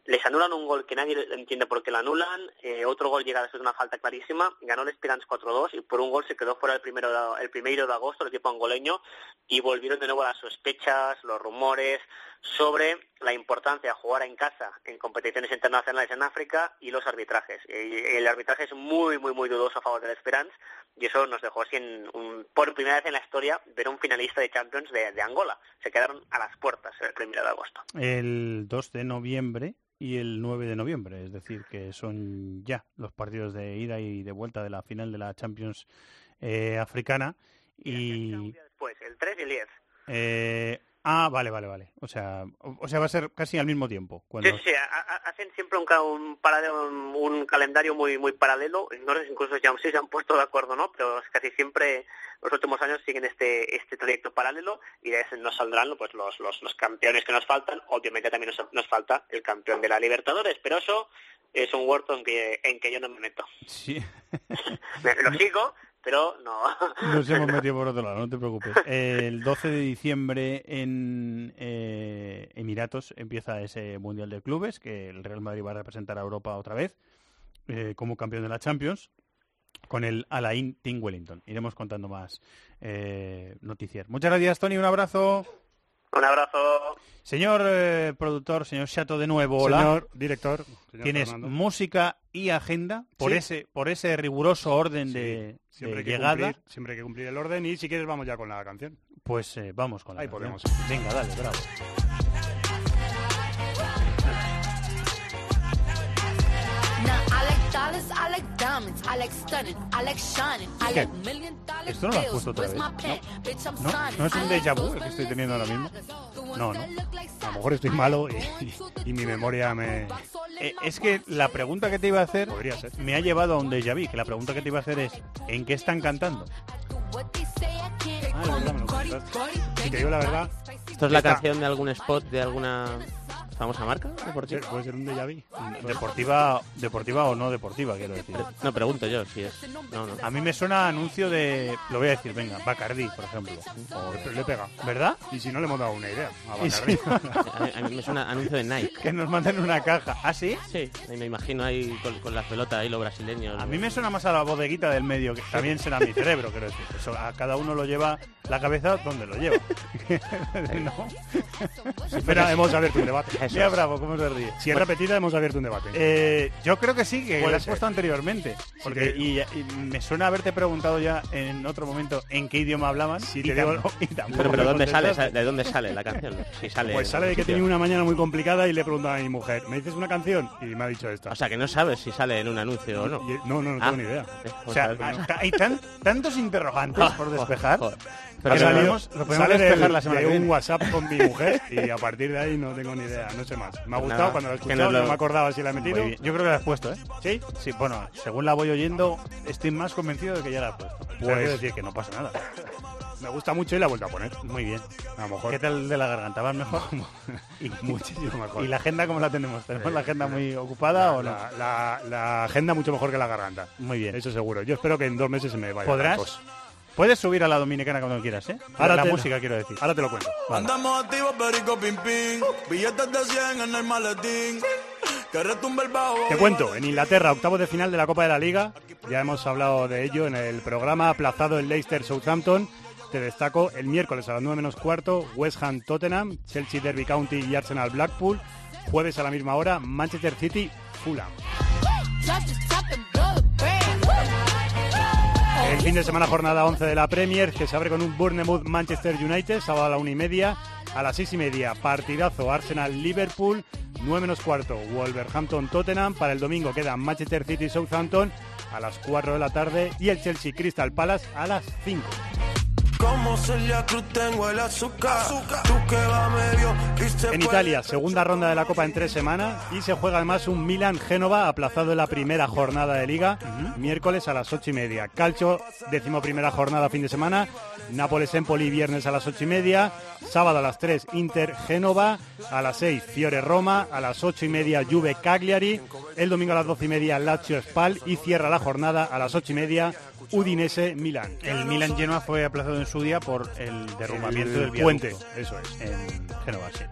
Les anulan un gol que nadie entiende por qué lo anulan, eh, otro gol llega después de una falta clarísima, ganó el Esperance 4-2 y por un gol se quedó fuera el primero, el primero de agosto el equipo angoleño y volvieron de nuevo las sospechas, los rumores sobre la importancia de jugar en casa en competiciones internacionales en África y los arbitrajes. El arbitraje es muy, muy, muy dudoso a favor del Esperance y eso nos dejó sin un, por primera vez en la historia ver un finalista de Champions de, de Angola. Se quedaron a las puertas el primero de agosto. El 2 de noviembre y el 9 de noviembre, es decir, que son ya los partidos de ida y de vuelta de la final de la Champions eh, africana. Y, y después, el 3 y el 10. Eh, ah, vale, vale, vale. O sea, o, o, sea, va a ser casi al mismo tiempo. Cuando... Sí, sí, a, a, hacen siempre un, un, paralelo, un, un, calendario muy muy paralelo. No sé incluso ya si se han puesto de acuerdo no, pero casi siempre los últimos años siguen este este trayecto paralelo y de ese nos saldrán pues los, los, los campeones que nos faltan. Obviamente también nos, nos falta el campeón de la Libertadores, pero eso es un huerto en que, en que yo no me meto. Sí. Lo sigo, pero no. Nos hemos metido por otro lado, no te preocupes. El 12 de diciembre en eh, Emiratos empieza ese Mundial de Clubes, que el Real Madrid va a representar a Europa otra vez eh, como campeón de la Champions con el Alain Team Wellington. Iremos contando más eh, noticias. Muchas gracias, Tony. Un abrazo. Un abrazo. Señor eh, productor, señor Chato de nuevo, hola. Señor director. Señor Tienes Fernando. música y agenda por Sí. ese por ese riguroso orden Sí, de, Siempre de hay, que llegada. cumplir, siempre hay que cumplir el orden y si quieres vamos ya con la canción. Pues eh, vamos con la Ahí canción. podemos. Venga, dale, bravo. ¿Qué? ¿Esto no lo has puesto otra Where's vez? my pen? Bitch, I'm ¿No? signing. ¿No es I un déjà vu el que estoy teniendo ahora mismo? No, no. A lo mejor estoy malo y, y- y mi memoria me... Eh, es que la pregunta que te iba a hacer Podría ser. me ha llevado a un déjà vu, que la pregunta que te iba a hacer es ¿en qué están cantando? Ah, es verdad, me lo te digo la verdad, ¿Esto es la Está. canción de algún spot de alguna famosa marca deportiva? puede ser un déjà vu. Deportiva, deportiva o no deportiva, quiero decir. No, pregunto yo si es... No, no. A mí me suena a anuncio de, lo voy a decir, venga, Bacardi, por ejemplo. O- Le, pega. ¿Verdad? Y si no le hemos dado una idea a Y Bacardi. sí. A mí, a mí me suena anuncio de Nike. Que nos manden una caja. ¿Ah, sí? Sí, ahí me imagino ahí con, con las pelotas ahí los brasileños. A mí me suena más a la bodeguita del medio, que también será mi cerebro, quiero decir. Eso, a cada uno lo lleva la cabeza donde lo lleva. ¿No? Espera, hemos abierto un debate. Eso Mira, es. bravo, cómo se ríe. Si es repetida, hemos abierto un debate. Eh, yo creo que sí, que lo has ser. puesto anteriormente. Porque, y, y me suena haberte preguntado ya en otro momento en qué idioma hablaban. Si y te digo- tampoco- y tampoco Pero, pero ¿dónde sale? ¿De dónde sale la canción? Si sale Pues sale de que tenido una mañana muy complicada y le he preguntado a mi mujer, ¿me dices una canción? Y me ha dicho esta. O sea, que no sabes si sale en un anuncio o no. Y- no, no, no Ah. tengo ni idea. Eh, O sea, pues, hay- hay tan- tantos interrogantes por despejar. joder. Pero Ha lo salido- lo podemos sale despejar la semana de que un. WhatsApp con mi mujer y a partir de ahí no tengo ni idea, no sé más. Me ha gustado Nada, cuando lo he que escuchado, lo- no me acordaba si la he metido. Muy bien. Yo creo que la has puesto, ¿eh? ¿Sí? Sí, bueno, según la voy oyendo, estoy más convencido de que ya la has puesto. Pues... Pues- quiero decir que no pasa nada. Me gusta mucho y la he vuelto a poner. Muy bien. A lo mejor. ¿Qué tal de la garganta? ¿Vas mejor? y, Muchísimo mejor. ¿Y la agenda cómo la tenemos? ¿Tenemos la agenda muy ocupada o no? la, la- la agenda mucho mejor que la garganta. Muy bien. Eso seguro. Yo espero que en dos meses se me vaya. la ¿Podrás? Puedes subir a la dominicana cuando quieras, ¿eh? Ahora la te- música, quiero decir. Ahora te lo cuento. Vale. Andamos activos, perico, pim, pim. Billetes de 100 en el maletín. Que retumbe el bajo. Te cuento, en Inglaterra, octavos de final de la Copa de la Liga, ya hemos hablado de ello en el programa aplazado el Leicester Southampton. Te destaco el miércoles a las 9 menos cuarto, West Ham Tottenham, Chelsea Derby County y Arsenal Blackpool. Jueves a la misma hora, Manchester City Fulham. El fin de semana jornada 11 de la Premier, que se abre con un Bournemouth Manchester United, sábado a la una y media. A las seis y media, partidazo Arsenal-Liverpool. 9 menos cuarto, Wolverhampton-Tottenham. Para el domingo quedan Manchester City-Southampton a las 4 de la tarde y el Chelsea-Crystal Palace a las 5. Como Celia Cruz tengo el azúcar. Tú que va medio y se En Italia, segunda ronda de la Copa en tres semanas y se juega además un Milan-Génova aplazado en la primera jornada de Liga, miércoles a las ocho y media. Calcio, décimo primera jornada fin de semana. Nápoles-Empoli, viernes a las ocho y media. Sábado a las 3, Inter-Génova. A las 6, Fiore-Roma. A las ocho y media, Juve-Cagliari. El domingo a las doce y media, Lazio-Spal. Y cierra la jornada a las ocho y media, Udinese-Milán. El Milan Genoa fue aplazado en su día por el derrumbamiento El del viaducto. puente, eso es. En Génova, sí.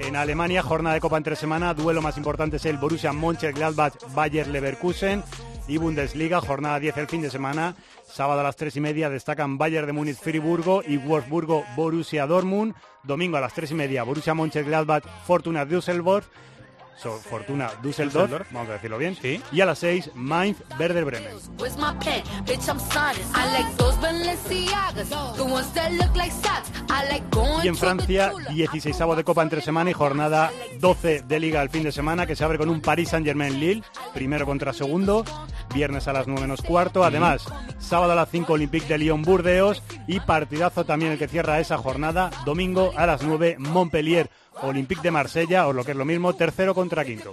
En Alemania, jornada de Copa en tres semanas, duelo más importante es el Borussia Mönchengladbach Bayer Leverkusen y Bundesliga, jornada 10 el fin de semana. Sábado a las tres y media destacan Bayern de Múnich Friburgo y Wolfsburgo Borussia Dortmund. Domingo a las tres y media Borussia Mönchengladbach Fortuna Düsseldorf. So, Fortuna Düsseldorf, Düsseldorf. vamos a decirlo bien. Y a las 6 Mainz Werder Bremen. Where's my pen? Bitch, I'm signing. I like those Balenciagas, the ones that look like socks. I like going Y en Francia, 16 de Copa entre semana y jornada 12 de Liga el fin de semana, que se abre con un Paris Saint-Germain-Lille, primero contra segundo, viernes a las 9 menos cuarto. Además, sábado a las 5 Olympique de Lyon-Burdeos y partidazo también el que cierra esa jornada, domingo a las 9 Montpellier. Olympique de Marsella, o lo que es lo mismo, tercero contra quinto.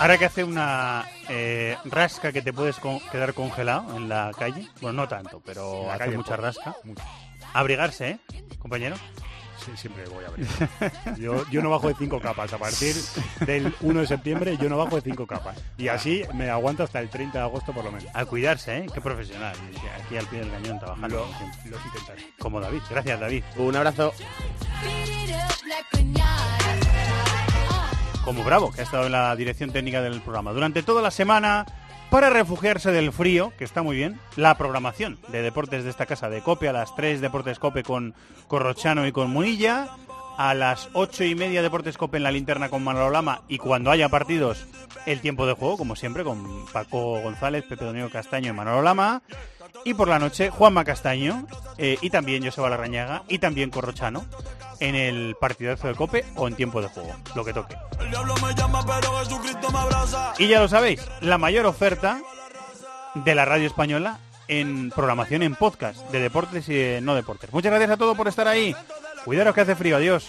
Ahora que hace una eh, rasca que te puedes con- quedar congelado en la calle, bueno, no tanto, pero hace mucha rasca. Abrigarse, ¿eh, compañero? Siempre voy a abrir. Yo, yo no bajo de 5 capas. A partir del 1 de septiembre yo no bajo de 5 capas. Y así me aguanto hasta el 30 de agosto por lo menos. A cuidarse, ¿eh? Qué profesional. Aquí al pie del cañón trabajando. Lo, lo intentaré. Como David. Gracias, David. Un abrazo. Como Bravo, que ha estado en la dirección técnica del programa. Durante toda la semana, para refugiarse del frío, que está muy bien, la programación de deportes de esta casa de Cope, a las 3 Deportes Cope con Corrochano y con Munilla, a las ocho y media Deportes Cope en la linterna con Manolo Lama y cuando haya partidos, el tiempo de juego, como siempre, con Paco González, Pepe Domingo Castaño y Manolo Lama. Y por la noche, Juanma Castaño eh, y también Joseba Larrañaga y también Corrochano en el partidazo de Cope o en tiempo de juego, lo que toque. Y ya lo sabéis, la mayor oferta de la radio española en programación en podcast de deportes y de no deportes. Muchas gracias a todos por estar ahí. Cuidaros que hace frío. Adiós.